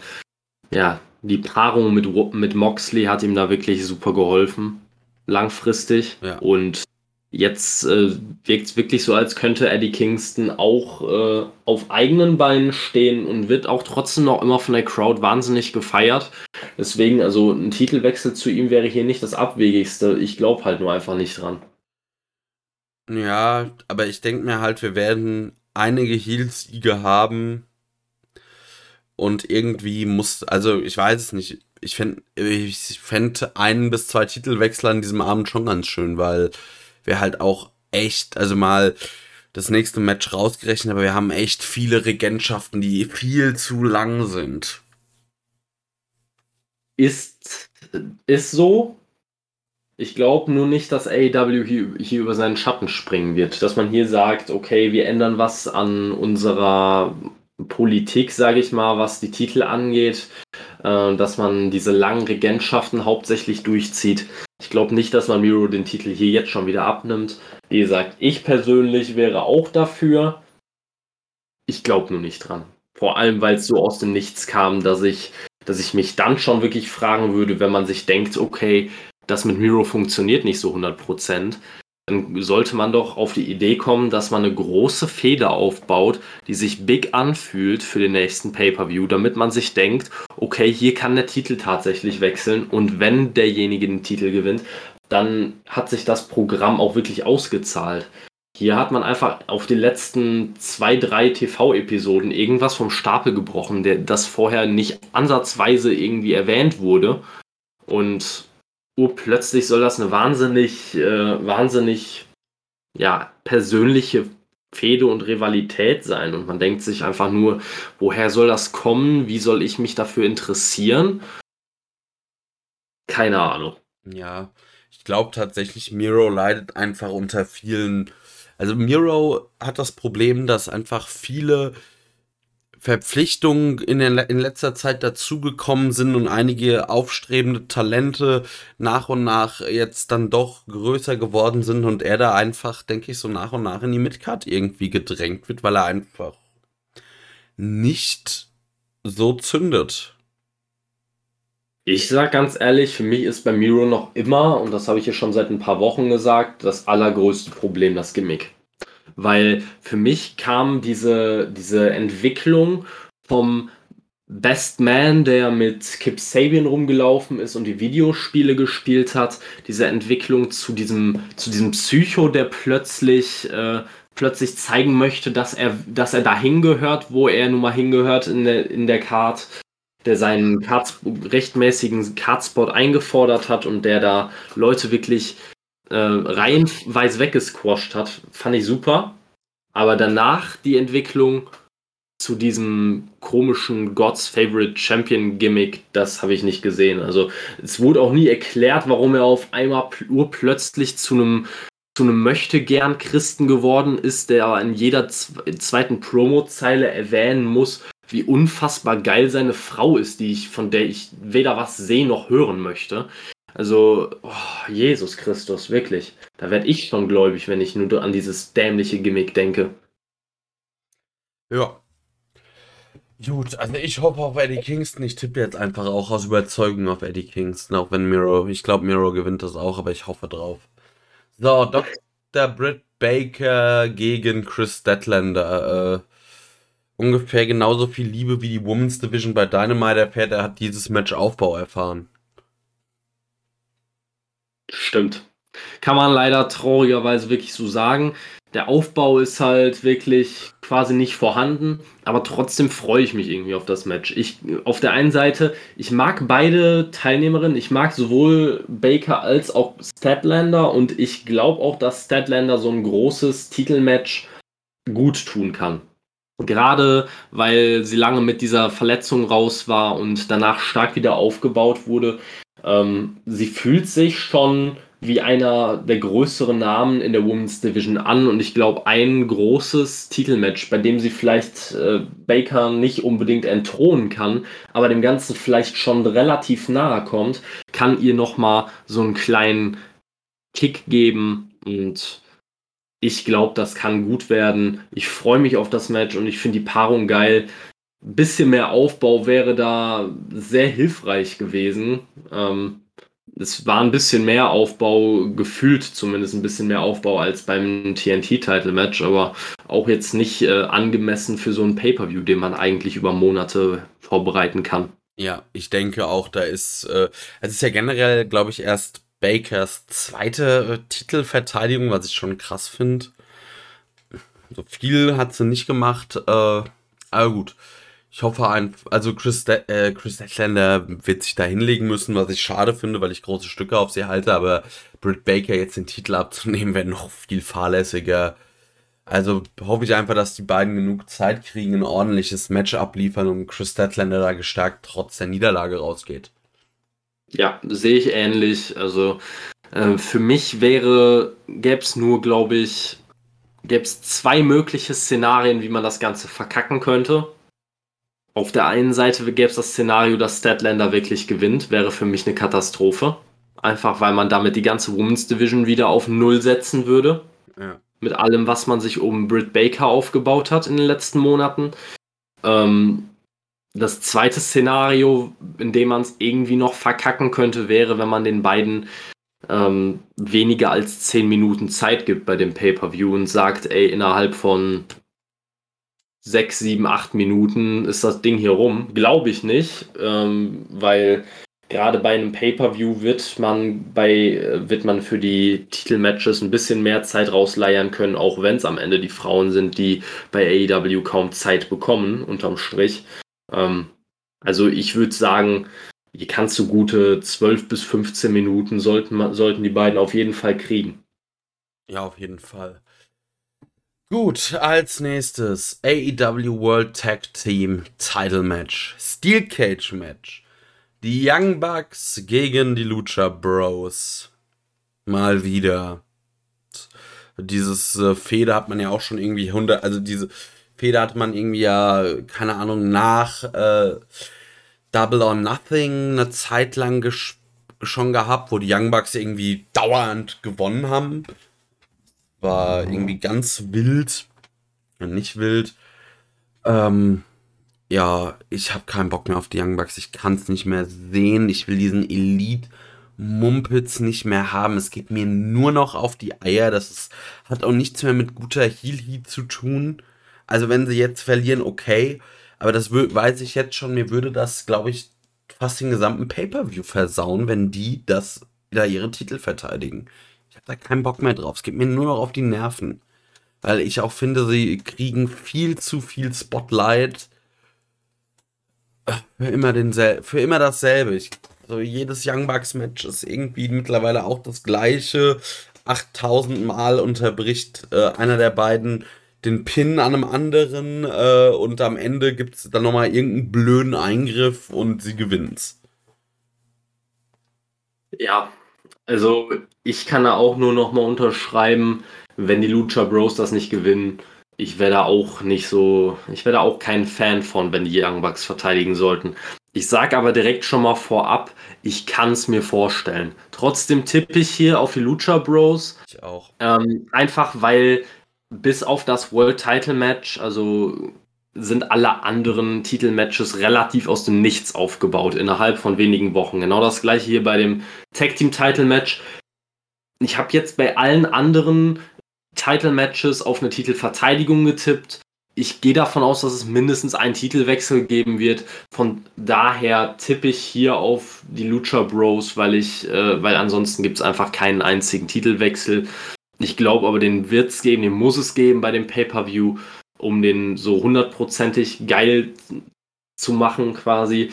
ja, die Paarung mit, mit Moxley hat ihm da wirklich super geholfen. Langfristig. Ja. Und Jetzt äh, wirkt es wirklich so, als könnte Eddie Kingston auch äh, auf eigenen Beinen stehen und wird auch trotzdem noch immer von der Crowd wahnsinnig gefeiert. Deswegen, also ein Titelwechsel zu ihm wäre hier nicht das Abwegigste. Ich glaube halt nur einfach nicht dran. Ja, aber ich denke mir halt, wir werden einige Heal-Siege haben. Und irgendwie muss, also ich weiß es nicht. Ich fände ich fänd einen bis zwei Titelwechsel an diesem Abend schon ganz schön, weil wir halt auch echt, also mal das nächste Match rausgerechnet, aber wir haben echt viele Regentschaften, die viel zu lang sind. Ist, ist so. Ich glaube nur nicht, dass AEW hier, hier über seinen Schatten springen wird. Dass man hier sagt, okay, wir ändern was an unserer Politik, sage ich mal, was die Titel angeht, äh, dass man diese langen Regentschaften hauptsächlich durchzieht. Ich glaube nicht, dass man Miro den Titel hier jetzt schon wieder abnimmt. Wie gesagt, ich persönlich wäre auch dafür. Ich glaube nur nicht dran. Vor allem, weil es so aus dem Nichts kam, dass ich, dass ich mich dann schon wirklich fragen würde, wenn man sich denkt, okay, das mit Miro funktioniert nicht so 100%, dann sollte man doch auf die Idee kommen, dass man eine große Feder aufbaut, die sich big anfühlt für den nächsten Pay-per-View, damit man sich denkt, okay, hier kann der Titel tatsächlich wechseln und wenn derjenige den Titel gewinnt, dann hat sich das Programm auch wirklich ausgezahlt. Hier hat man einfach auf den letzten zwei, drei TV-Episoden irgendwas vom Stapel gebrochen, der, das vorher nicht ansatzweise irgendwie erwähnt wurde. Und urplötzlich soll das eine wahnsinnig, äh, wahnsinnig, ja, persönliche Fehde und Rivalität sein. Und man denkt sich einfach nur, woher soll das kommen? Wie soll ich mich dafür interessieren? Keine Ahnung. Ja, ich glaube tatsächlich, Miro leidet einfach unter vielen. Also Miro hat das Problem, dass einfach viele Verpflichtungen in, der, in letzter Zeit dazugekommen sind und einige aufstrebende Talente nach und nach jetzt dann doch größer geworden sind und er da einfach, denke ich, so nach und nach in die Midcard irgendwie gedrängt wird, weil er einfach nicht so zündet. Ich sag ganz ehrlich, für mich ist bei Miro noch immer, und das habe ich ja schon seit ein paar Wochen gesagt, das allergrößte Problem das Gimmick weil für mich kam diese, diese Entwicklung vom Best Man, der mit Kip Sabian rumgelaufen ist und die Videospiele gespielt hat, diese Entwicklung zu diesem, zu diesem Psycho, der plötzlich, äh, plötzlich zeigen möchte, dass er, dass er da hingehört, wo er nun mal hingehört in der, in der Card, der seinen Card, rechtmäßigen Cardspot eingefordert hat und der da Leute wirklich äh, reihenweise weggesquasht hat, fand ich super. Aber danach die Entwicklung zu diesem komischen God's Favorite Champion Gimmick, das habe ich nicht gesehen. Also es wurde auch nie erklärt, warum er auf einmal urplötzlich zu einem zu einem möchte gern Christen geworden ist, der in jeder zweiten Promo-Zeile erwähnen muss, wie unfassbar geil seine Frau ist, die ich, von der ich weder was sehen noch hören möchte. Also, oh, Jesus Christus, wirklich. Da werde ich schon gläubig, wenn ich nur an dieses dämliche Gimmick denke. Ja. Gut, also ich hoffe auf Eddie Kingston. Ich tippe jetzt einfach auch aus Überzeugung auf Eddie Kingston, auch wenn Miro, ich glaube Miro gewinnt das auch, aber ich hoffe drauf. So, Dr. Britt Baker gegen Chris Statlander. Äh, ungefähr genauso viel Liebe wie die Women's Division bei Dynamite erfährt. Er hat dieses Match Aufbau erfahren. Stimmt. Kann man leider traurigerweise wirklich so sagen. Der Aufbau ist halt wirklich quasi nicht vorhanden, aber trotzdem freue ich mich irgendwie auf das Match. Ich, auf der einen Seite, ich mag beide Teilnehmerinnen, ich mag sowohl Baker als auch Statlander und ich glaube auch, dass Statlander so ein großes Titelmatch gut tun kann. Gerade weil sie lange mit dieser Verletzung raus war und danach stark wieder aufgebaut wurde. Ähm, sie fühlt sich schon wie einer der größeren Namen in der Women's Division an und ich glaube, ein großes Titelmatch, bei dem sie vielleicht äh, Baker nicht unbedingt entthronen kann, aber dem Ganzen vielleicht schon relativ nahe kommt, kann ihr nochmal so einen kleinen Kick geben und ich glaube, das kann gut werden. Ich freue mich auf das Match und ich finde die Paarung geil. Ein bisschen mehr Aufbau wäre da sehr hilfreich gewesen. Ähm, es war ein bisschen mehr Aufbau, gefühlt zumindest ein bisschen mehr Aufbau als beim TNT-Title-Match, aber auch jetzt nicht äh, angemessen für so ein Pay-Per-View, den man eigentlich über Monate vorbereiten kann. Ja, ich denke auch, da ist, äh, es ist ja generell, glaube ich, erst Bakers zweite äh, Titelverteidigung, was ich schon krass finde. So viel hat sie nicht gemacht, äh, aber gut. Ich hoffe einfach, also Chris, De äh, Chris Deckländer wird sich da hinlegen müssen, was ich schade finde, weil ich große Stücke auf sie halte, aber Britt Baker jetzt den Titel abzunehmen, wäre noch viel fahrlässiger. Also hoffe ich einfach, dass die beiden genug Zeit kriegen, ein ordentliches Match abliefern und Chris Deckländer da gestärkt trotz der Niederlage rausgeht. Ja, sehe ich ähnlich. Also äh, für mich wäre, gäbe es nur, glaube ich, gäbe es zwei mögliche Szenarien, wie man das Ganze verkacken könnte. Auf der einen Seite gäbe es das Szenario, dass Statlander wirklich gewinnt, wäre für mich eine Katastrophe. Einfach weil man damit die ganze Women's Division wieder auf Null setzen würde. Ja. Mit allem, was man sich um Britt Baker aufgebaut hat in den letzten Monaten. Ähm, das zweite Szenario, in dem man es irgendwie noch verkacken könnte, wäre, wenn man den beiden ähm, weniger als 10 Minuten Zeit gibt bei dem Pay-Per-View und sagt, ey, innerhalb von sechs, sieben, acht Minuten ist das Ding hier rum. Glaube ich nicht, ähm, weil gerade bei einem Pay-per-View wird man bei äh, wird man für die Titelmatches ein bisschen mehr Zeit rausleiern können, auch wenn es am Ende die Frauen sind, die bei AEW kaum Zeit bekommen unterm Strich. Ähm, also ich würde sagen, hier kannst du gute 12 bis 15 Minuten sollten sollten die beiden auf jeden Fall kriegen. Ja, auf jeden Fall. Gut, als nächstes AEW World Tag Team Title Match. Steel Cage Match. Die Young Bucks gegen die Lucha Bros. Mal wieder. Dieses äh, Feder hat man ja auch schon irgendwie 100, also diese Feder hat man irgendwie ja, keine Ahnung, nach äh, Double or Nothing eine Zeit lang schon gehabt, wo die Young Bucks irgendwie dauernd gewonnen haben. War irgendwie ganz wild. Nicht wild. Ähm, ja, ich habe keinen Bock mehr auf die Young Bucks. Ich kann es nicht mehr sehen. Ich will diesen Elite Mumpitz nicht mehr haben. Es geht mir nur noch auf die Eier. Das ist, hat auch nichts mehr mit guter Heel Heat zu tun. Also wenn sie jetzt verlieren, okay. Aber das weiß ich jetzt schon. Mir würde das, glaube ich, fast den gesamten Pay-per-View versauen, wenn die das da ihre Titel verteidigen habe da keinen Bock mehr drauf. Es geht mir nur noch auf die Nerven. Weil ich auch finde, sie kriegen viel zu viel Spotlight. Für immer, für immer dasselbe. Ich, also jedes Young Bucks Match ist irgendwie mittlerweile auch das gleiche. 8000 Mal unterbricht äh, einer der beiden den Pin an einem anderen äh, und am Ende gibt es dann nochmal irgendeinen blöden Eingriff und sie gewinnt's. Ja, also ich kann da auch nur noch mal unterschreiben, wenn die Lucha Bros das nicht gewinnen. Ich wäre da auch nicht so, ich wäre da auch kein Fan von, wenn die Young Bucks verteidigen sollten. Ich sage aber direkt schon mal vorab, ich kann es mir vorstellen. Trotzdem tippe ich hier auf die Lucha Bros. Ich auch. Ähm, einfach weil bis auf das World Title Match, also sind alle anderen Titelmatches relativ aus dem Nichts aufgebaut innerhalb von wenigen Wochen. Genau das gleiche hier bei dem Tag Team Title Match. Ich habe jetzt bei allen anderen Title Matches auf eine Titelverteidigung getippt. Ich gehe davon aus, dass es mindestens einen Titelwechsel geben wird. Von daher tippe ich hier auf die Lucha Bros, weil ich, äh, weil ansonsten gibt es einfach keinen einzigen Titelwechsel. Ich glaube aber, den wird es geben, den muss es geben bei dem Pay-Per-View um den so hundertprozentig geil zu machen quasi.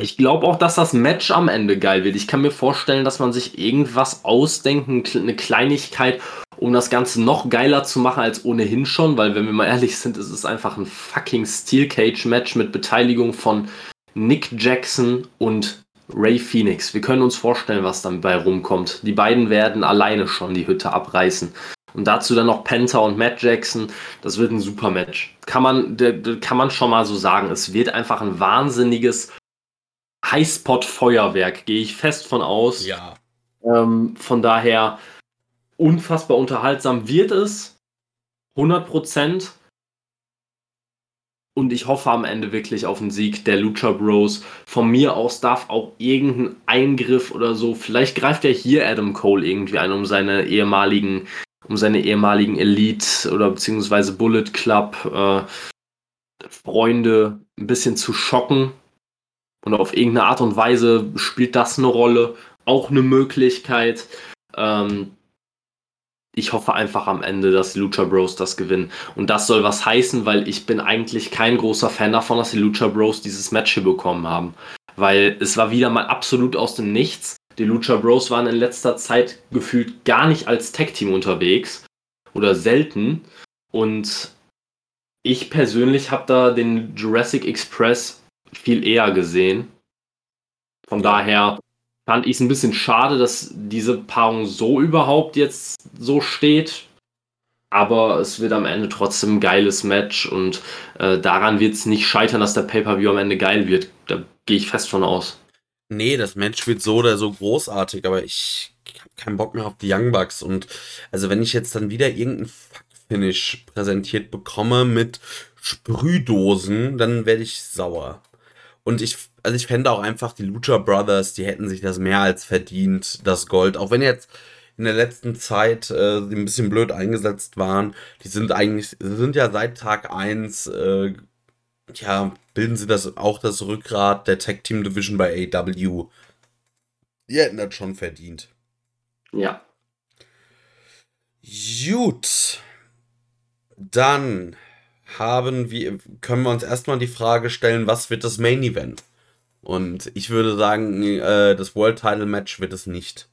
Ich glaube auch, dass das Match am Ende geil wird. Ich kann mir vorstellen, dass man sich irgendwas ausdenken, eine Kleinigkeit, um das Ganze noch geiler zu machen als ohnehin schon, weil wenn wir mal ehrlich sind, ist es einfach ein fucking Steel Cage Match mit Beteiligung von Nick Jackson und Ray Phoenix. Wir können uns vorstellen, was dabei rumkommt. Die beiden werden alleine schon die Hütte abreißen. Und dazu dann noch Penta und Matt Jackson. Das wird ein super Match. Kann man, kann man schon mal so sagen. Es wird einfach ein wahnsinniges Highspot-Feuerwerk, gehe ich fest von aus. Ja. Ähm, von daher unfassbar unterhaltsam wird es. 100 Prozent. Und ich hoffe am Ende wirklich auf einen Sieg der Lucha Bros. Von mir aus darf auch irgendein Eingriff oder so. Vielleicht greift ja hier Adam Cole irgendwie ein, um seine ehemaligen um seine ehemaligen Elite oder beziehungsweise Bullet Club äh, Freunde ein bisschen zu schocken. Und auf irgendeine Art und Weise spielt das eine Rolle. Auch eine Möglichkeit. Ähm, ich hoffe einfach am Ende, dass die Lucha Bros das gewinnen. Und das soll was heißen, weil ich bin eigentlich kein großer Fan davon, dass die Lucha Bros dieses Match hier bekommen haben. Weil es war wieder mal absolut aus dem Nichts. Die Lucha Bros waren in letzter Zeit gefühlt gar nicht als Tag-Team unterwegs oder selten. Und ich persönlich habe da den Jurassic Express viel eher gesehen. Von daher fand ich es ein bisschen schade, dass diese Paarung so überhaupt jetzt so steht. Aber es wird am Ende trotzdem ein geiles Match und äh, daran wird es nicht scheitern, dass der Pay-Per-View am Ende geil wird. Da gehe ich fest von aus. Nee, das Match wird so oder so großartig, aber ich habe keinen Bock mehr auf die Young Bucks. Und also wenn ich jetzt dann wieder irgendein Fuck-Finish präsentiert bekomme mit Sprühdosen, dann werde ich sauer. Und ich, also ich fände auch einfach, die Lucha Brothers, die hätten sich das mehr als verdient, das Gold. Auch wenn jetzt in der letzten Zeit äh, ein bisschen blöd eingesetzt waren, die sind eigentlich, sind ja seit Tag 1 äh, ja, bilden sie das auch das Rückgrat der Tag Team Division bei AW. Die hätten das schon verdient. Ja. Gut. Dann haben wir, können wir uns erstmal die Frage stellen, was wird das Main Event? Und ich würde sagen, äh, das World Title Match wird es nicht.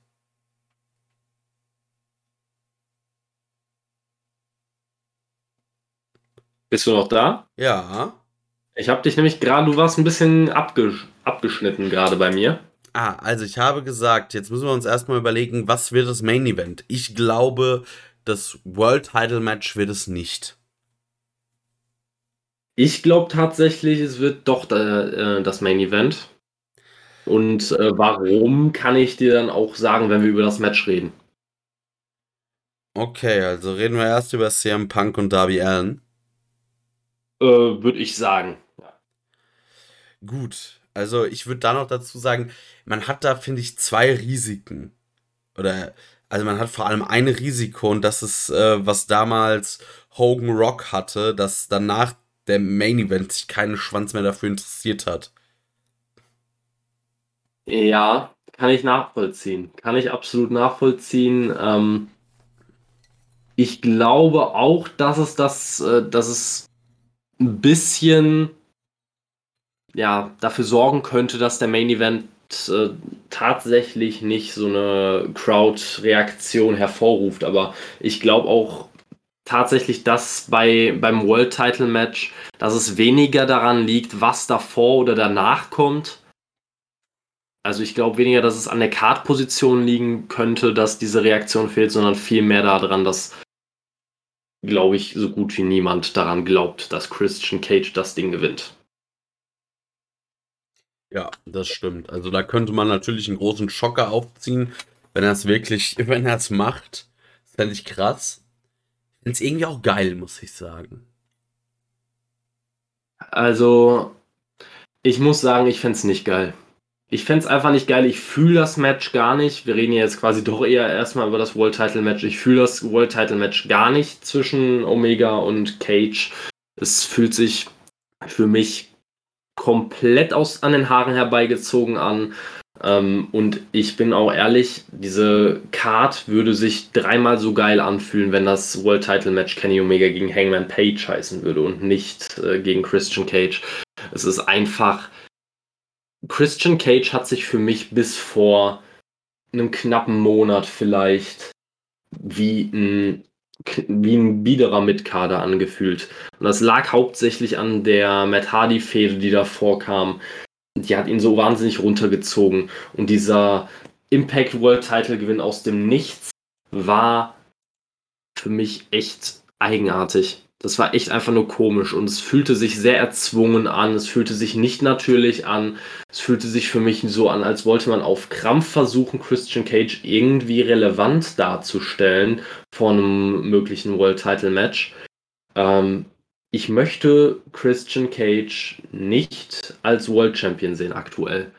Bist du noch da? Ja. Ich habe dich nämlich gerade, du warst ein bisschen abgesch abgeschnitten gerade bei mir. Ah, also ich habe gesagt, jetzt müssen wir uns erstmal überlegen, was wird das Main Event? Ich glaube, das World Title Match wird es nicht. Ich glaube tatsächlich, es wird doch äh, das Main Event. Und äh, warum kann ich dir dann auch sagen, wenn wir über das Match reden? Okay, also reden wir erst über CM Punk und Darby Allen. Äh, würde ich sagen. Gut, also ich würde da noch dazu sagen, man hat da, finde ich, zwei Risiken. Oder, also man hat vor allem ein Risiko und das ist, äh, was damals Hogan Rock hatte, dass danach der Main Event sich keinen Schwanz mehr dafür interessiert hat. Ja, kann ich nachvollziehen. Kann ich absolut nachvollziehen. Ähm, ich glaube auch, dass es das, äh, dass es ein bisschen ja, dafür sorgen könnte, dass der Main Event äh, tatsächlich nicht so eine Crowd-Reaktion hervorruft. Aber ich glaube auch tatsächlich, dass bei, beim World Title Match, dass es weniger daran liegt, was davor oder danach kommt. Also ich glaube weniger, dass es an der Card-Position liegen könnte, dass diese Reaktion fehlt, sondern vielmehr daran, dass, glaube ich, so gut wie niemand daran glaubt, dass Christian Cage das Ding gewinnt. Ja, das stimmt. Also da könnte man natürlich einen großen Schocker aufziehen, wenn er es wirklich, wenn er es macht. Das fände ich krass. Finde es irgendwie auch geil, muss ich sagen. Also, ich muss sagen, ich fände es nicht geil. Ich fände es einfach nicht geil. Ich fühle das Match gar nicht. Wir reden jetzt quasi doch eher erstmal über das World Title Match. Ich fühle das World Title Match gar nicht zwischen Omega und Cage. Es fühlt sich für mich komplett aus, an den Haaren herbeigezogen an. Ähm, und ich bin auch ehrlich, diese Card würde sich dreimal so geil anfühlen, wenn das World Title Match Kenny Omega gegen Hangman Page heißen würde und nicht äh, gegen Christian Cage. Es ist einfach. Christian Cage hat sich für mich bis vor einem knappen Monat vielleicht wie ein wie ein biederer Mitkader angefühlt. Und das lag hauptsächlich an der Matt Hardy-Fehde, die davor kam. Die hat ihn so wahnsinnig runtergezogen. Und dieser Impact World Title Gewinn aus dem Nichts war für mich echt eigenartig. Das war echt einfach nur komisch und es fühlte sich sehr erzwungen an, es fühlte sich nicht natürlich an, es fühlte sich für mich so an, als wollte man auf Krampf versuchen, Christian Cage irgendwie relevant darzustellen vor einem möglichen World Title Match. Ähm, ich möchte Christian Cage nicht als World Champion sehen aktuell.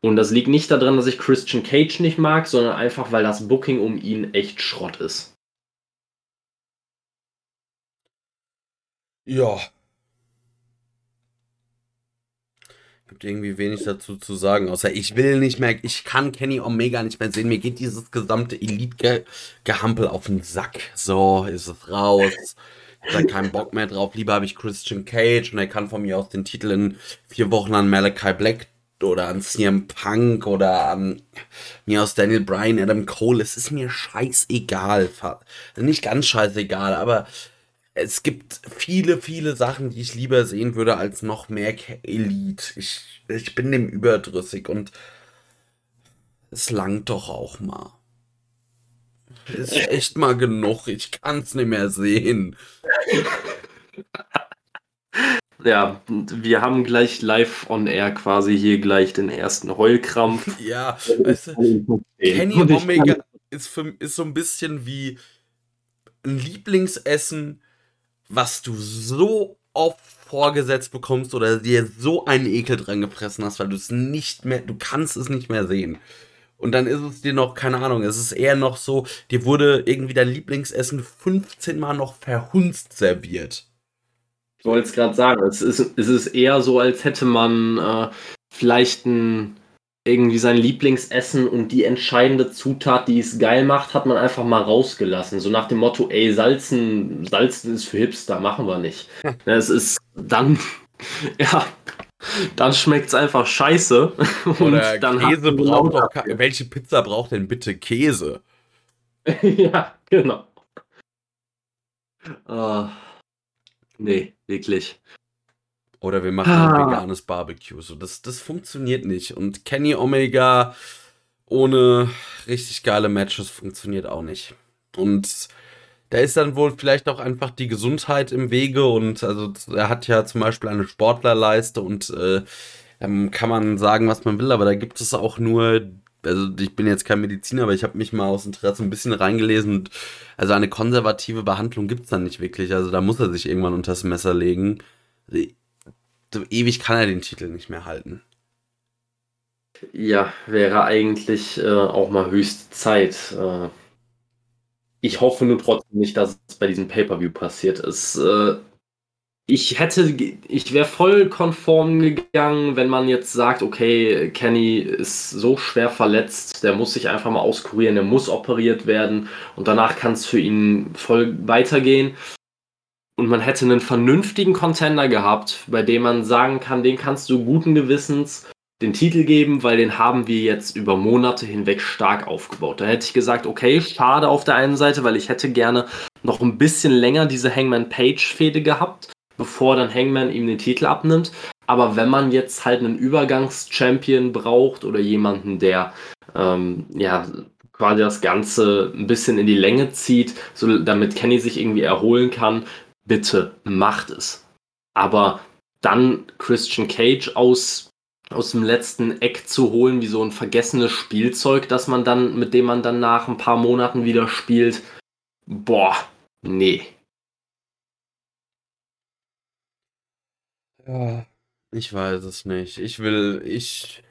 Und das liegt nicht daran, dass ich Christian Cage nicht mag, sondern einfach, weil das Booking um ihn echt Schrott ist. Ja. Gibt irgendwie wenig dazu zu sagen, außer ich will nicht mehr, ich kann Kenny Omega nicht mehr sehen. Mir geht dieses gesamte Elite-Gehampel auf den Sack. So ist es raus. Habe keinen Bock mehr drauf. Lieber habe ich Christian Cage und er kann von mir aus den Titel in vier Wochen an Malachi Black oder an CM Punk oder an mir aus Daniel Bryan, Adam Cole. Es ist mir scheißegal. Nicht ganz scheißegal, aber es gibt viele, viele Sachen, die ich lieber sehen würde, als noch mehr Elite. Ich, ich bin dem überdrüssig und es langt doch auch mal. Ist echt mal genug. Ich kann es nicht mehr sehen. Ja, wir haben gleich live on air quasi hier gleich den ersten Heulkrampf. Ja, weißt du, Kenny Omega ist, für, ist so ein bisschen wie ein Lieblingsessen was du so oft vorgesetzt bekommst oder dir so einen Ekel dran gefressen hast, weil du es nicht mehr, du kannst es nicht mehr sehen. Und dann ist es dir noch, keine Ahnung, es ist eher noch so, dir wurde irgendwie dein Lieblingsessen 15 Mal noch verhunzt serviert. Ich wollte es gerade sagen, es ist, es ist eher so, als hätte man äh, vielleicht ein irgendwie sein Lieblingsessen und die entscheidende Zutat, die es geil macht, hat man einfach mal rausgelassen. So nach dem Motto, ey, Salzen, Salzen ist für Hipster, machen wir nicht. Hm. Es ist dann, ja, dann schmeckt es einfach scheiße. Oder dann Käse braucht doch, welche Pizza braucht denn bitte Käse? ja, genau. Uh, nee, wirklich. Oder wir machen ah. ein veganes Barbecue. So, das, das funktioniert nicht. Und Kenny Omega ohne richtig geile Matches funktioniert auch nicht. Und da ist dann wohl vielleicht auch einfach die Gesundheit im Wege. Und also er hat ja zum Beispiel eine Sportlerleiste und äh, kann man sagen, was man will, aber da gibt es auch nur also ich bin jetzt kein Mediziner, aber ich habe mich mal aus Interesse ein bisschen reingelesen und also eine konservative Behandlung gibt es dann nicht wirklich. Also da muss er sich irgendwann unter das Messer legen. Also so ewig kann er den Titel nicht mehr halten. Ja, wäre eigentlich äh, auch mal höchste Zeit. Äh, ich hoffe nur trotzdem nicht, dass es bei diesem Pay-Per-View passiert ist. Äh, ich hätte, ich wäre voll konform gegangen, wenn man jetzt sagt, okay, Kenny ist so schwer verletzt, der muss sich einfach mal auskurieren, der muss operiert werden und danach kann es für ihn voll weitergehen und man hätte einen vernünftigen Contender gehabt, bei dem man sagen kann, den kannst du guten Gewissens den Titel geben, weil den haben wir jetzt über Monate hinweg stark aufgebaut. Da hätte ich gesagt, okay, schade auf der einen Seite, weil ich hätte gerne noch ein bisschen länger diese Hangman Page Fehde gehabt, bevor dann Hangman ihm den Titel abnimmt. Aber wenn man jetzt halt einen Übergangs-Champion braucht oder jemanden, der ähm, ja quasi das Ganze ein bisschen in die Länge zieht, so damit Kenny sich irgendwie erholen kann, bitte macht es. Aber dann Christian Cage aus aus dem letzten Eck zu holen, wie so ein vergessenes Spielzeug, das man dann, mit dem man dann nach ein paar Monaten wieder spielt. Boah, nee. Ja, ich weiß es nicht. Ich will, ich,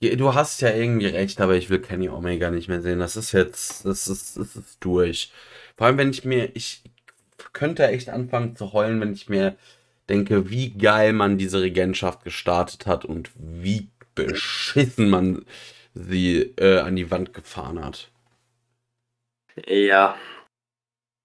du hast ja irgendwie recht, aber ich will Kenny Omega nicht mehr sehen. Das ist jetzt, das ist, das ist durch. Vor allem, wenn ich mir, ich könnte echt anfangen zu heulen, wenn ich mir denke, wie geil man diese Regentschaft gestartet hat und wie beschissen man sie äh, an die Wand gefahren hat. Ja,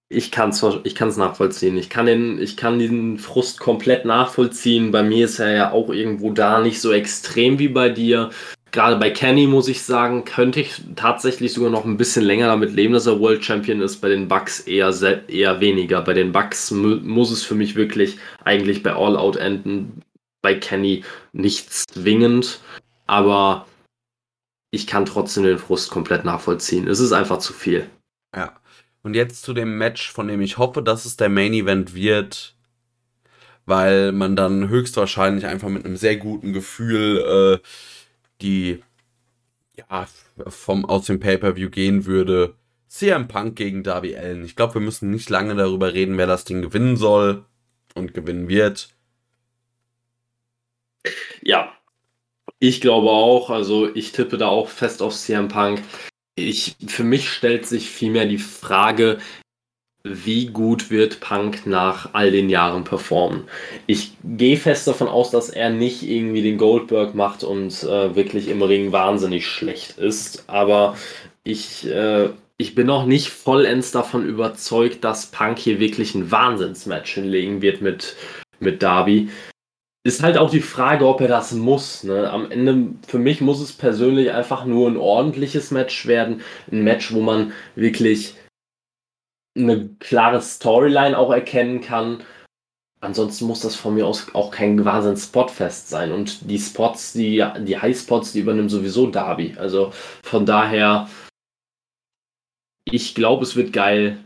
ich kann es ich kann's nachvollziehen. Ich kann, den, ich kann diesen Frust komplett nachvollziehen. Bei mir ist er ja auch irgendwo da nicht so extrem wie bei dir. Gerade bei Kenny muss ich sagen, könnte ich tatsächlich sogar noch ein bisschen länger damit leben, dass er World Champion ist. Bei den Bucks eher, eher weniger. Bei den Bucks mu muss es für mich wirklich eigentlich bei All Out enden. Bei Kenny nichts zwingend. Aber ich kann trotzdem den Frust komplett nachvollziehen. Es ist einfach zu viel. Ja. Und jetzt zu dem Match, von dem ich hoffe, dass es der Main Event wird, weil man dann höchstwahrscheinlich einfach mit einem sehr guten Gefühl äh, die ja vom aus dem Pay-per-View gehen würde. CM Punk gegen Darby Allen. Ich glaube, wir müssen nicht lange darüber reden, wer das Ding gewinnen soll und gewinnen wird. Ja, ich glaube auch. Also ich tippe da auch fest auf CM Punk. Ich, für mich stellt sich vielmehr die Frage, wie gut wird Punk nach all den Jahren performen. Ich gehe fest davon aus, dass er nicht irgendwie den Goldberg macht und äh, wirklich im Ring wahnsinnig schlecht ist, aber ich, äh, ich bin noch nicht vollends davon überzeugt, dass Punk hier wirklich ein Wahnsinnsmatch hinlegen wird mit, mit Darby. Ist halt auch die Frage, ob er das muss. Ne? Am Ende, für mich muss es persönlich einfach nur ein ordentliches Match werden. Ein Match, wo man wirklich eine klare Storyline auch erkennen kann. Ansonsten muss das von mir aus auch kein Wahnsinn Spotfest sein. Und die Spots, die, die Highspots, die übernimmt sowieso Darby. Also von daher, ich glaube, es wird geil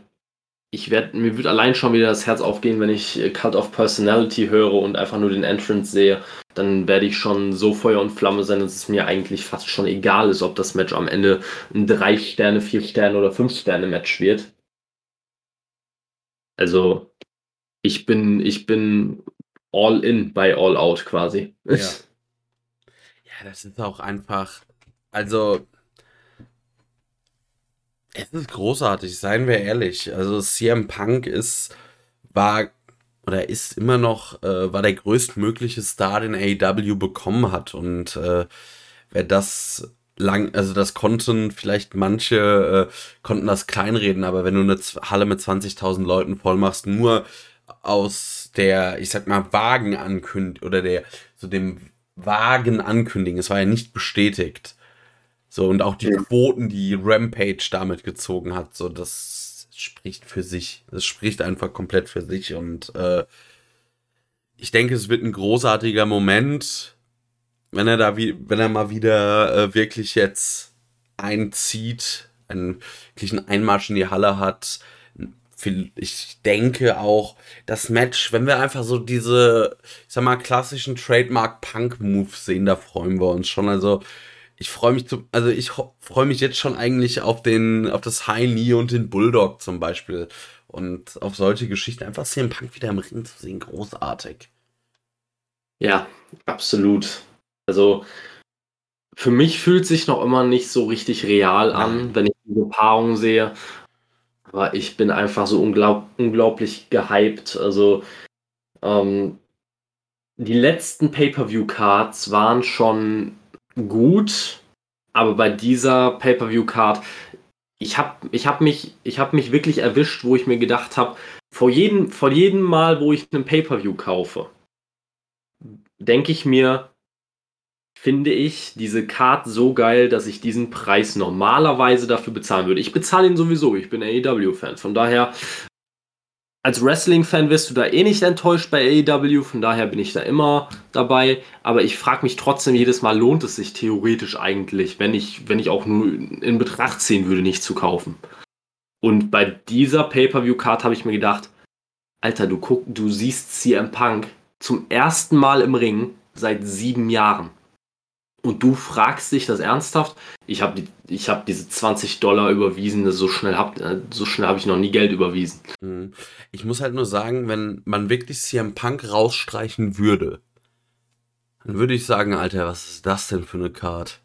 ich werde, mir wird allein schon wieder das Herz aufgehen, wenn ich Cut of Personality höre und einfach nur den Entrance sehe. Dann werde ich schon so Feuer und Flamme sein, dass es mir eigentlich fast schon egal ist, ob das Match am Ende ein 3 Sterne, 4 Sterne oder 5 Sterne Match wird. Also, ich bin, ich bin all in bei All Out quasi. Ja, ja das ist auch einfach, also es ist großartig, seien wir ehrlich. Also CM Punk ist, war oder ist immer noch, äh, war der größtmögliche Star, den AEW bekommen hat. Und äh, wer das lang, also das konnten vielleicht manche, äh, konnten das kleinreden, aber wenn du eine Halle mit 20.000 Leuten voll machst, nur aus der, ich sag mal, Wagen ankündigen oder der, so dem Wagen ankündigen, es war ja nicht bestätigt, so, und auch die ja. Quoten, die Rampage damit gezogen hat, so, das spricht für sich. Das spricht einfach komplett für sich. Und äh, ich denke, es wird ein großartiger Moment, wenn er da wie, wenn er mal wieder äh, wirklich jetzt einzieht, einen wirklichen Einmarsch in die Halle hat. Ich denke auch, das Match, wenn wir einfach so diese, ich sag mal, klassischen Trademark-Punk-Moves sehen, da freuen wir uns schon. Also, ich freue mich zu, also ich freue mich jetzt schon eigentlich auf den, auf das High Knee und den Bulldog zum Beispiel. Und auf solche Geschichten. Einfach CM Punk wieder im Ring zu sehen, großartig. Ja, absolut. Also für mich fühlt sich noch immer nicht so richtig real an, wenn ich diese Paarung sehe. Aber ich bin einfach so unglaub unglaublich gehypt. Also ähm, die letzten Pay-per-view-Cards waren schon gut, aber bei dieser Pay-per-view-Card, ich habe ich hab mich, hab mich wirklich erwischt, wo ich mir gedacht habe, vor jedem, vor jedem Mal, wo ich einen Pay-per-view kaufe, denke ich mir, finde ich diese Card so geil, dass ich diesen Preis normalerweise dafür bezahlen würde. Ich bezahle ihn sowieso, ich bin AEW-Fan. Von daher als Wrestling-Fan wirst du da eh nicht enttäuscht bei AEW, von daher bin ich da immer dabei. Aber ich frage mich trotzdem jedes Mal, lohnt es sich theoretisch eigentlich, wenn ich, wenn ich auch nur in Betracht ziehen würde, nicht zu kaufen. Und bei dieser Pay-Per-View-Card habe ich mir gedacht, Alter, du guck, du siehst CM Punk zum ersten Mal im Ring seit sieben Jahren. Und du fragst dich das ernsthaft, ich habe die, hab diese 20 Dollar überwiesen, so schnell habe so hab ich noch nie Geld überwiesen. Mhm. Ich muss halt nur sagen, wenn man wirklich CM Punk rausstreichen würde, dann würde ich sagen, Alter, was ist das denn für eine Card?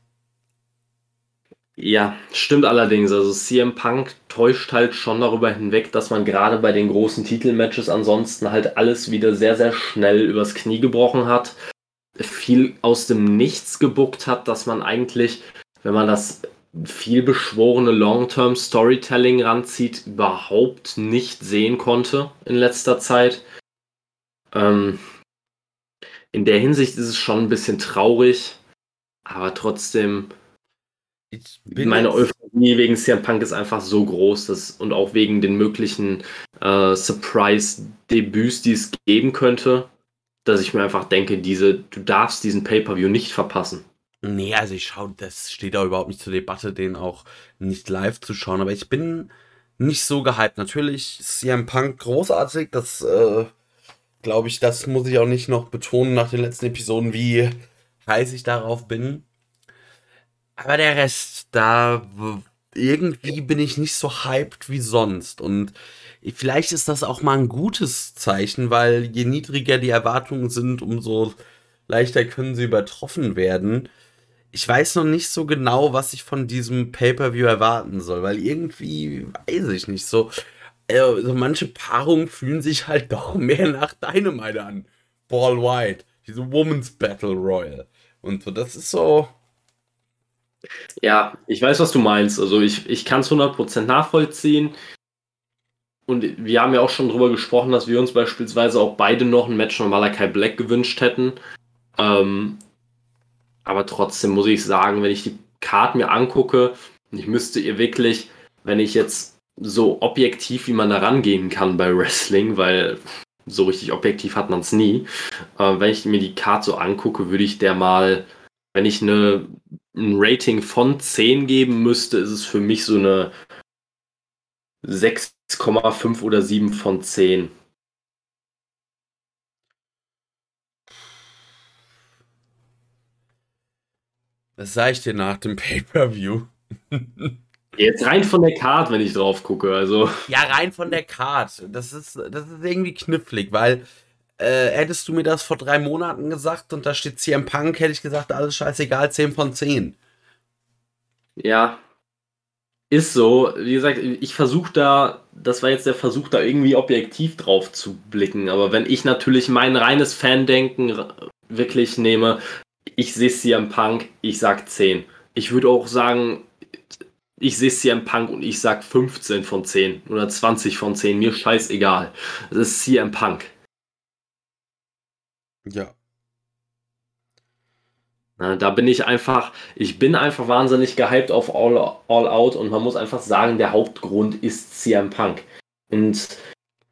Ja, stimmt allerdings. Also CM Punk täuscht halt schon darüber hinweg, dass man gerade bei den großen Titelmatches ansonsten halt alles wieder sehr, sehr schnell übers Knie gebrochen hat. Viel aus dem Nichts gebuckt hat, dass man eigentlich, wenn man das viel beschworene Long-Term Storytelling ranzieht, überhaupt nicht sehen konnte in letzter Zeit. Ähm, in der Hinsicht ist es schon ein bisschen traurig, aber trotzdem meine Euphorie wegen CM Punk ist einfach so groß dass, und auch wegen den möglichen äh, Surprise-Debüts, die es geben könnte, dass ich mir einfach denke, diese, du darfst diesen Pay-Per-View nicht verpassen. Nee, also ich schaue, das steht da überhaupt nicht zur Debatte, den auch nicht live zu schauen, aber ich bin nicht so gehypt. Natürlich ist CM Punk großartig, das äh, glaube ich, das muss ich auch nicht noch betonen nach den letzten Episoden, wie heiß ich darauf bin. Aber der Rest, da irgendwie bin ich nicht so hyped wie sonst. Und vielleicht ist das auch mal ein gutes Zeichen, weil je niedriger die Erwartungen sind, umso leichter können sie übertroffen werden. Ich weiß noch nicht so genau, was ich von diesem Pay-per-view erwarten soll, weil irgendwie weiß ich nicht so. Also manche Paarungen fühlen sich halt doch mehr nach Dynamite an. Paul White, diese Women's Battle Royal. Und so, das ist so, ja, ich weiß, was du meinst. Also ich, ich kann es 100% nachvollziehen. Und wir haben ja auch schon darüber gesprochen, dass wir uns beispielsweise auch beide noch ein Match von Malakai Black gewünscht hätten. Ähm, aber trotzdem muss ich sagen, wenn ich die Karte mir angucke, ich müsste ihr wirklich, wenn ich jetzt so objektiv, wie man da rangehen kann bei Wrestling, weil so richtig objektiv hat man es nie, äh, wenn ich mir die Karte so angucke, würde ich der mal, wenn ich eine ein Rating von 10 geben müsste, ist es für mich so eine 6,5 oder 7 von 10. Was sage ich dir nach dem Pay-Per-View? Jetzt rein von der Card, wenn ich drauf gucke, also. Ja, rein von der Card. Das ist, das ist irgendwie knifflig, weil äh, hättest du mir das vor drei Monaten gesagt und da steht CM Punk, hätte ich gesagt, alles scheißegal, 10 von 10. Ja, ist so. Wie gesagt, ich versuche da, das war jetzt der Versuch, da irgendwie objektiv drauf zu blicken. Aber wenn ich natürlich mein reines Fandenken wirklich nehme, ich sehe CM Punk, ich sag 10. Ich würde auch sagen, ich sehe CM Punk und ich sag 15 von 10 oder 20 von 10. Mir scheißegal. Das ist CM Punk. Ja. Na, da bin ich einfach, ich bin einfach wahnsinnig gehypt auf All, All Out und man muss einfach sagen, der Hauptgrund ist CM Punk. Und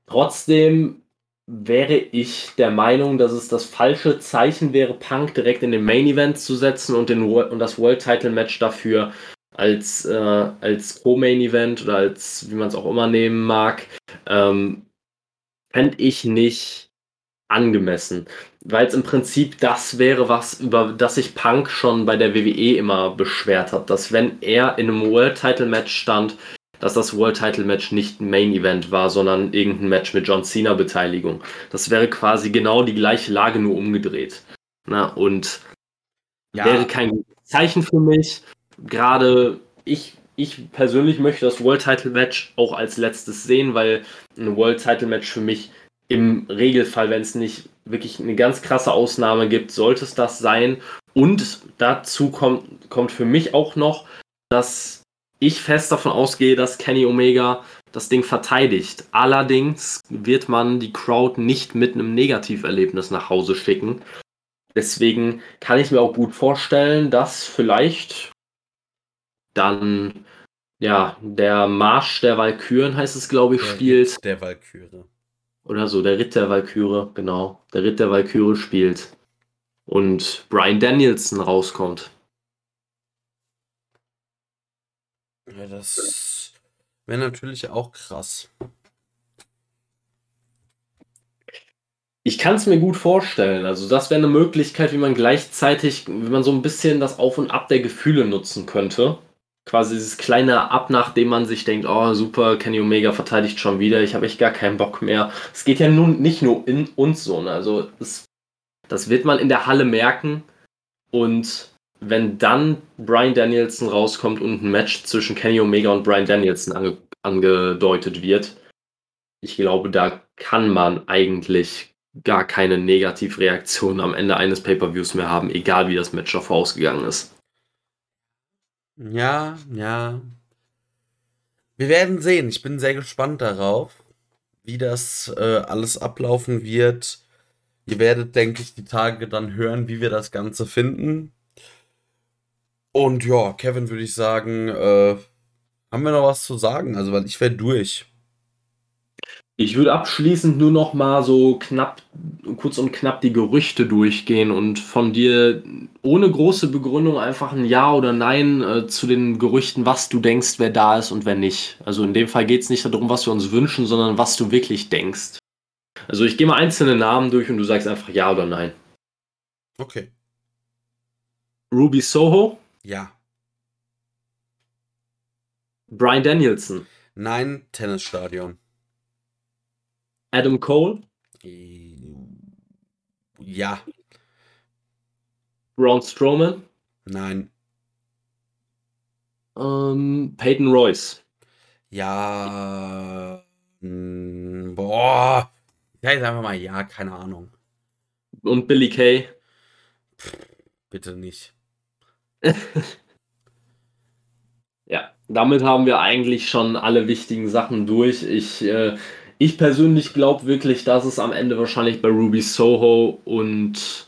trotzdem wäre ich der Meinung, dass es das falsche Zeichen wäre, Punk direkt in den Main Event zu setzen und, den, und das World Title Match dafür als, äh, als Co-Main Event oder als, wie man es auch immer nehmen mag, ähm, fände ich nicht angemessen weil es im Prinzip das wäre, was über das sich Punk schon bei der WWE immer beschwert hat, dass wenn er in einem World Title Match stand, dass das World Title Match nicht ein Main Event war, sondern irgendein Match mit John Cena Beteiligung. Das wäre quasi genau die gleiche Lage nur umgedreht. Na, und ja. wäre kein Zeichen für mich. Gerade ich, ich persönlich möchte das World Title Match auch als letztes sehen, weil ein World Title Match für mich im Regelfall, wenn es nicht wirklich eine ganz krasse Ausnahme gibt, sollte es das sein. Und dazu kommt, kommt für mich auch noch, dass ich fest davon ausgehe, dass Kenny Omega das Ding verteidigt. Allerdings wird man die Crowd nicht mit einem Negativerlebnis nach Hause schicken. Deswegen kann ich mir auch gut vorstellen, dass vielleicht dann ja der Marsch der Walküren heißt es, glaube ich, der spielt. Der Walküre. Oder so, der Ritt der Valkyrie, genau. Der Ritt der Valkyrie spielt. Und Brian Danielson rauskommt. Ja, das wäre natürlich auch krass. Ich kann es mir gut vorstellen. Also das wäre eine Möglichkeit, wie man gleichzeitig, wie man so ein bisschen das Auf und Ab der Gefühle nutzen könnte. Quasi dieses kleine Ab, nachdem man sich denkt, oh super, Kenny Omega verteidigt schon wieder, ich habe echt gar keinen Bock mehr. Es geht ja nun nicht nur in uns so. Ne? Also es, das wird man in der Halle merken. Und wenn dann Brian Danielson rauskommt und ein Match zwischen Kenny Omega und Brian Danielson ange angedeutet wird, ich glaube, da kann man eigentlich gar keine Negativreaktion am Ende eines Pay-per-Views mehr haben, egal wie das Match davor ausgegangen ist. Ja, ja. Wir werden sehen. Ich bin sehr gespannt darauf, wie das äh, alles ablaufen wird. Ihr werdet, denke ich, die Tage dann hören, wie wir das Ganze finden. Und ja, Kevin, würde ich sagen, äh, haben wir noch was zu sagen? Also, weil ich wäre durch. Ich würde abschließend nur noch mal so knapp, kurz und knapp die Gerüchte durchgehen und von dir ohne große Begründung einfach ein Ja oder Nein äh, zu den Gerüchten, was du denkst, wer da ist und wer nicht. Also in dem Fall geht es nicht darum, was wir uns wünschen, sondern was du wirklich denkst. Also ich gehe mal einzelne Namen durch und du sagst einfach Ja oder Nein. Okay. Ruby Soho? Ja. Brian Danielson? Nein, Tennisstadion. Adam Cole? Ja. Braun Strowman? Nein. Ähm, Peyton Royce? Ja. Hm, boah. Ja, jetzt einfach mal ja, keine Ahnung. Und Billy Kay? bitte nicht. ja, damit haben wir eigentlich schon alle wichtigen Sachen durch. Ich äh, ich persönlich glaube wirklich, dass es am Ende wahrscheinlich bei Ruby Soho und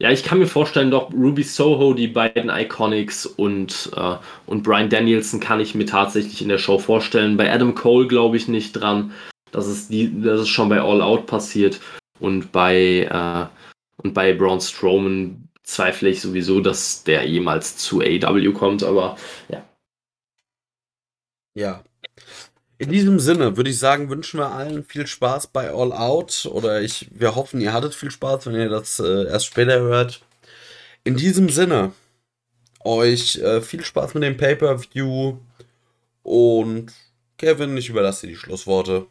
ja, ich kann mir vorstellen, doch Ruby Soho, die beiden Iconics und, äh, und Brian Danielson kann ich mir tatsächlich in der Show vorstellen. Bei Adam Cole glaube ich nicht dran. Das ist, die, das ist schon bei All Out passiert. Und bei, äh, und bei Braun Strowman zweifle ich sowieso, dass der jemals zu AW kommt, aber ja. Ja, in diesem Sinne würde ich sagen, wünschen wir allen viel Spaß bei All Out. Oder ich, wir hoffen, ihr hattet viel Spaß, wenn ihr das äh, erst später hört. In diesem Sinne, euch äh, viel Spaß mit dem Pay-Per-View. Und Kevin, ich überlasse dir die Schlussworte.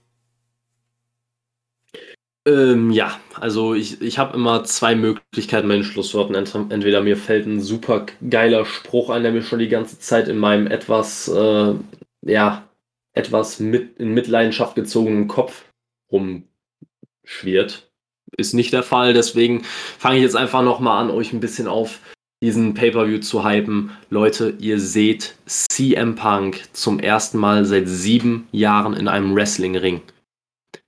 Ähm, ja, also ich, ich habe immer zwei Möglichkeiten bei den Schlussworten. Entweder mir fällt ein super geiler Spruch ein, der mir schon die ganze Zeit in meinem etwas, äh, ja, etwas mit, in Mitleidenschaft gezogenen Kopf rumschwirrt. Ist nicht der Fall, deswegen fange ich jetzt einfach nochmal an, euch ein bisschen auf diesen Pay-Per-View zu hypen. Leute, ihr seht CM Punk zum ersten Mal seit sieben Jahren in einem Wrestling-Ring.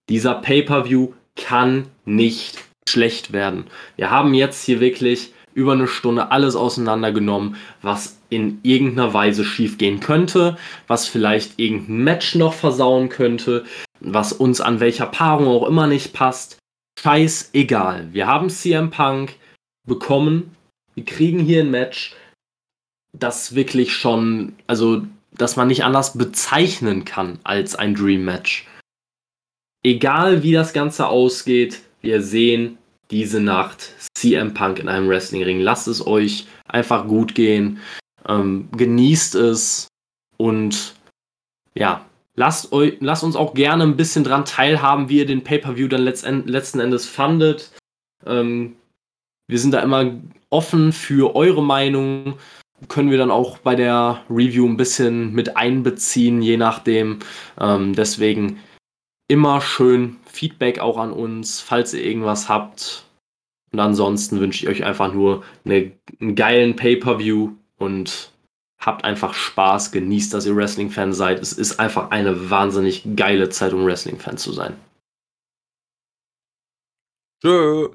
Dieser Pay-Per-View kann nicht schlecht werden. Wir haben jetzt hier wirklich über eine Stunde alles auseinandergenommen, was in irgendeiner Weise schiefgehen könnte, was vielleicht irgendein Match noch versauen könnte, was uns an welcher Paarung auch immer nicht passt. Scheißegal. Wir haben CM Punk bekommen. Wir kriegen hier ein Match, das wirklich schon, also, dass man nicht anders bezeichnen kann als ein Dream Match. Egal wie das Ganze ausgeht, wir sehen diese Nacht CM Punk in einem Wrestling-Ring. Lasst es euch einfach gut gehen. Ähm, genießt es und ja, lasst, euch, lasst uns auch gerne ein bisschen dran teilhaben, wie ihr den Pay-Per-View dann letzten Endes fandet. Ähm, wir sind da immer offen für eure Meinung. Können wir dann auch bei der Review ein bisschen mit einbeziehen, je nachdem. Ähm, deswegen immer schön Feedback auch an uns, falls ihr irgendwas habt. Und ansonsten wünsche ich euch einfach nur eine, einen geilen Pay-Per-View und habt einfach Spaß, genießt, dass ihr Wrestling-Fan seid. Es ist einfach eine wahnsinnig geile Zeit, um Wrestling-Fan zu sein. Tschö.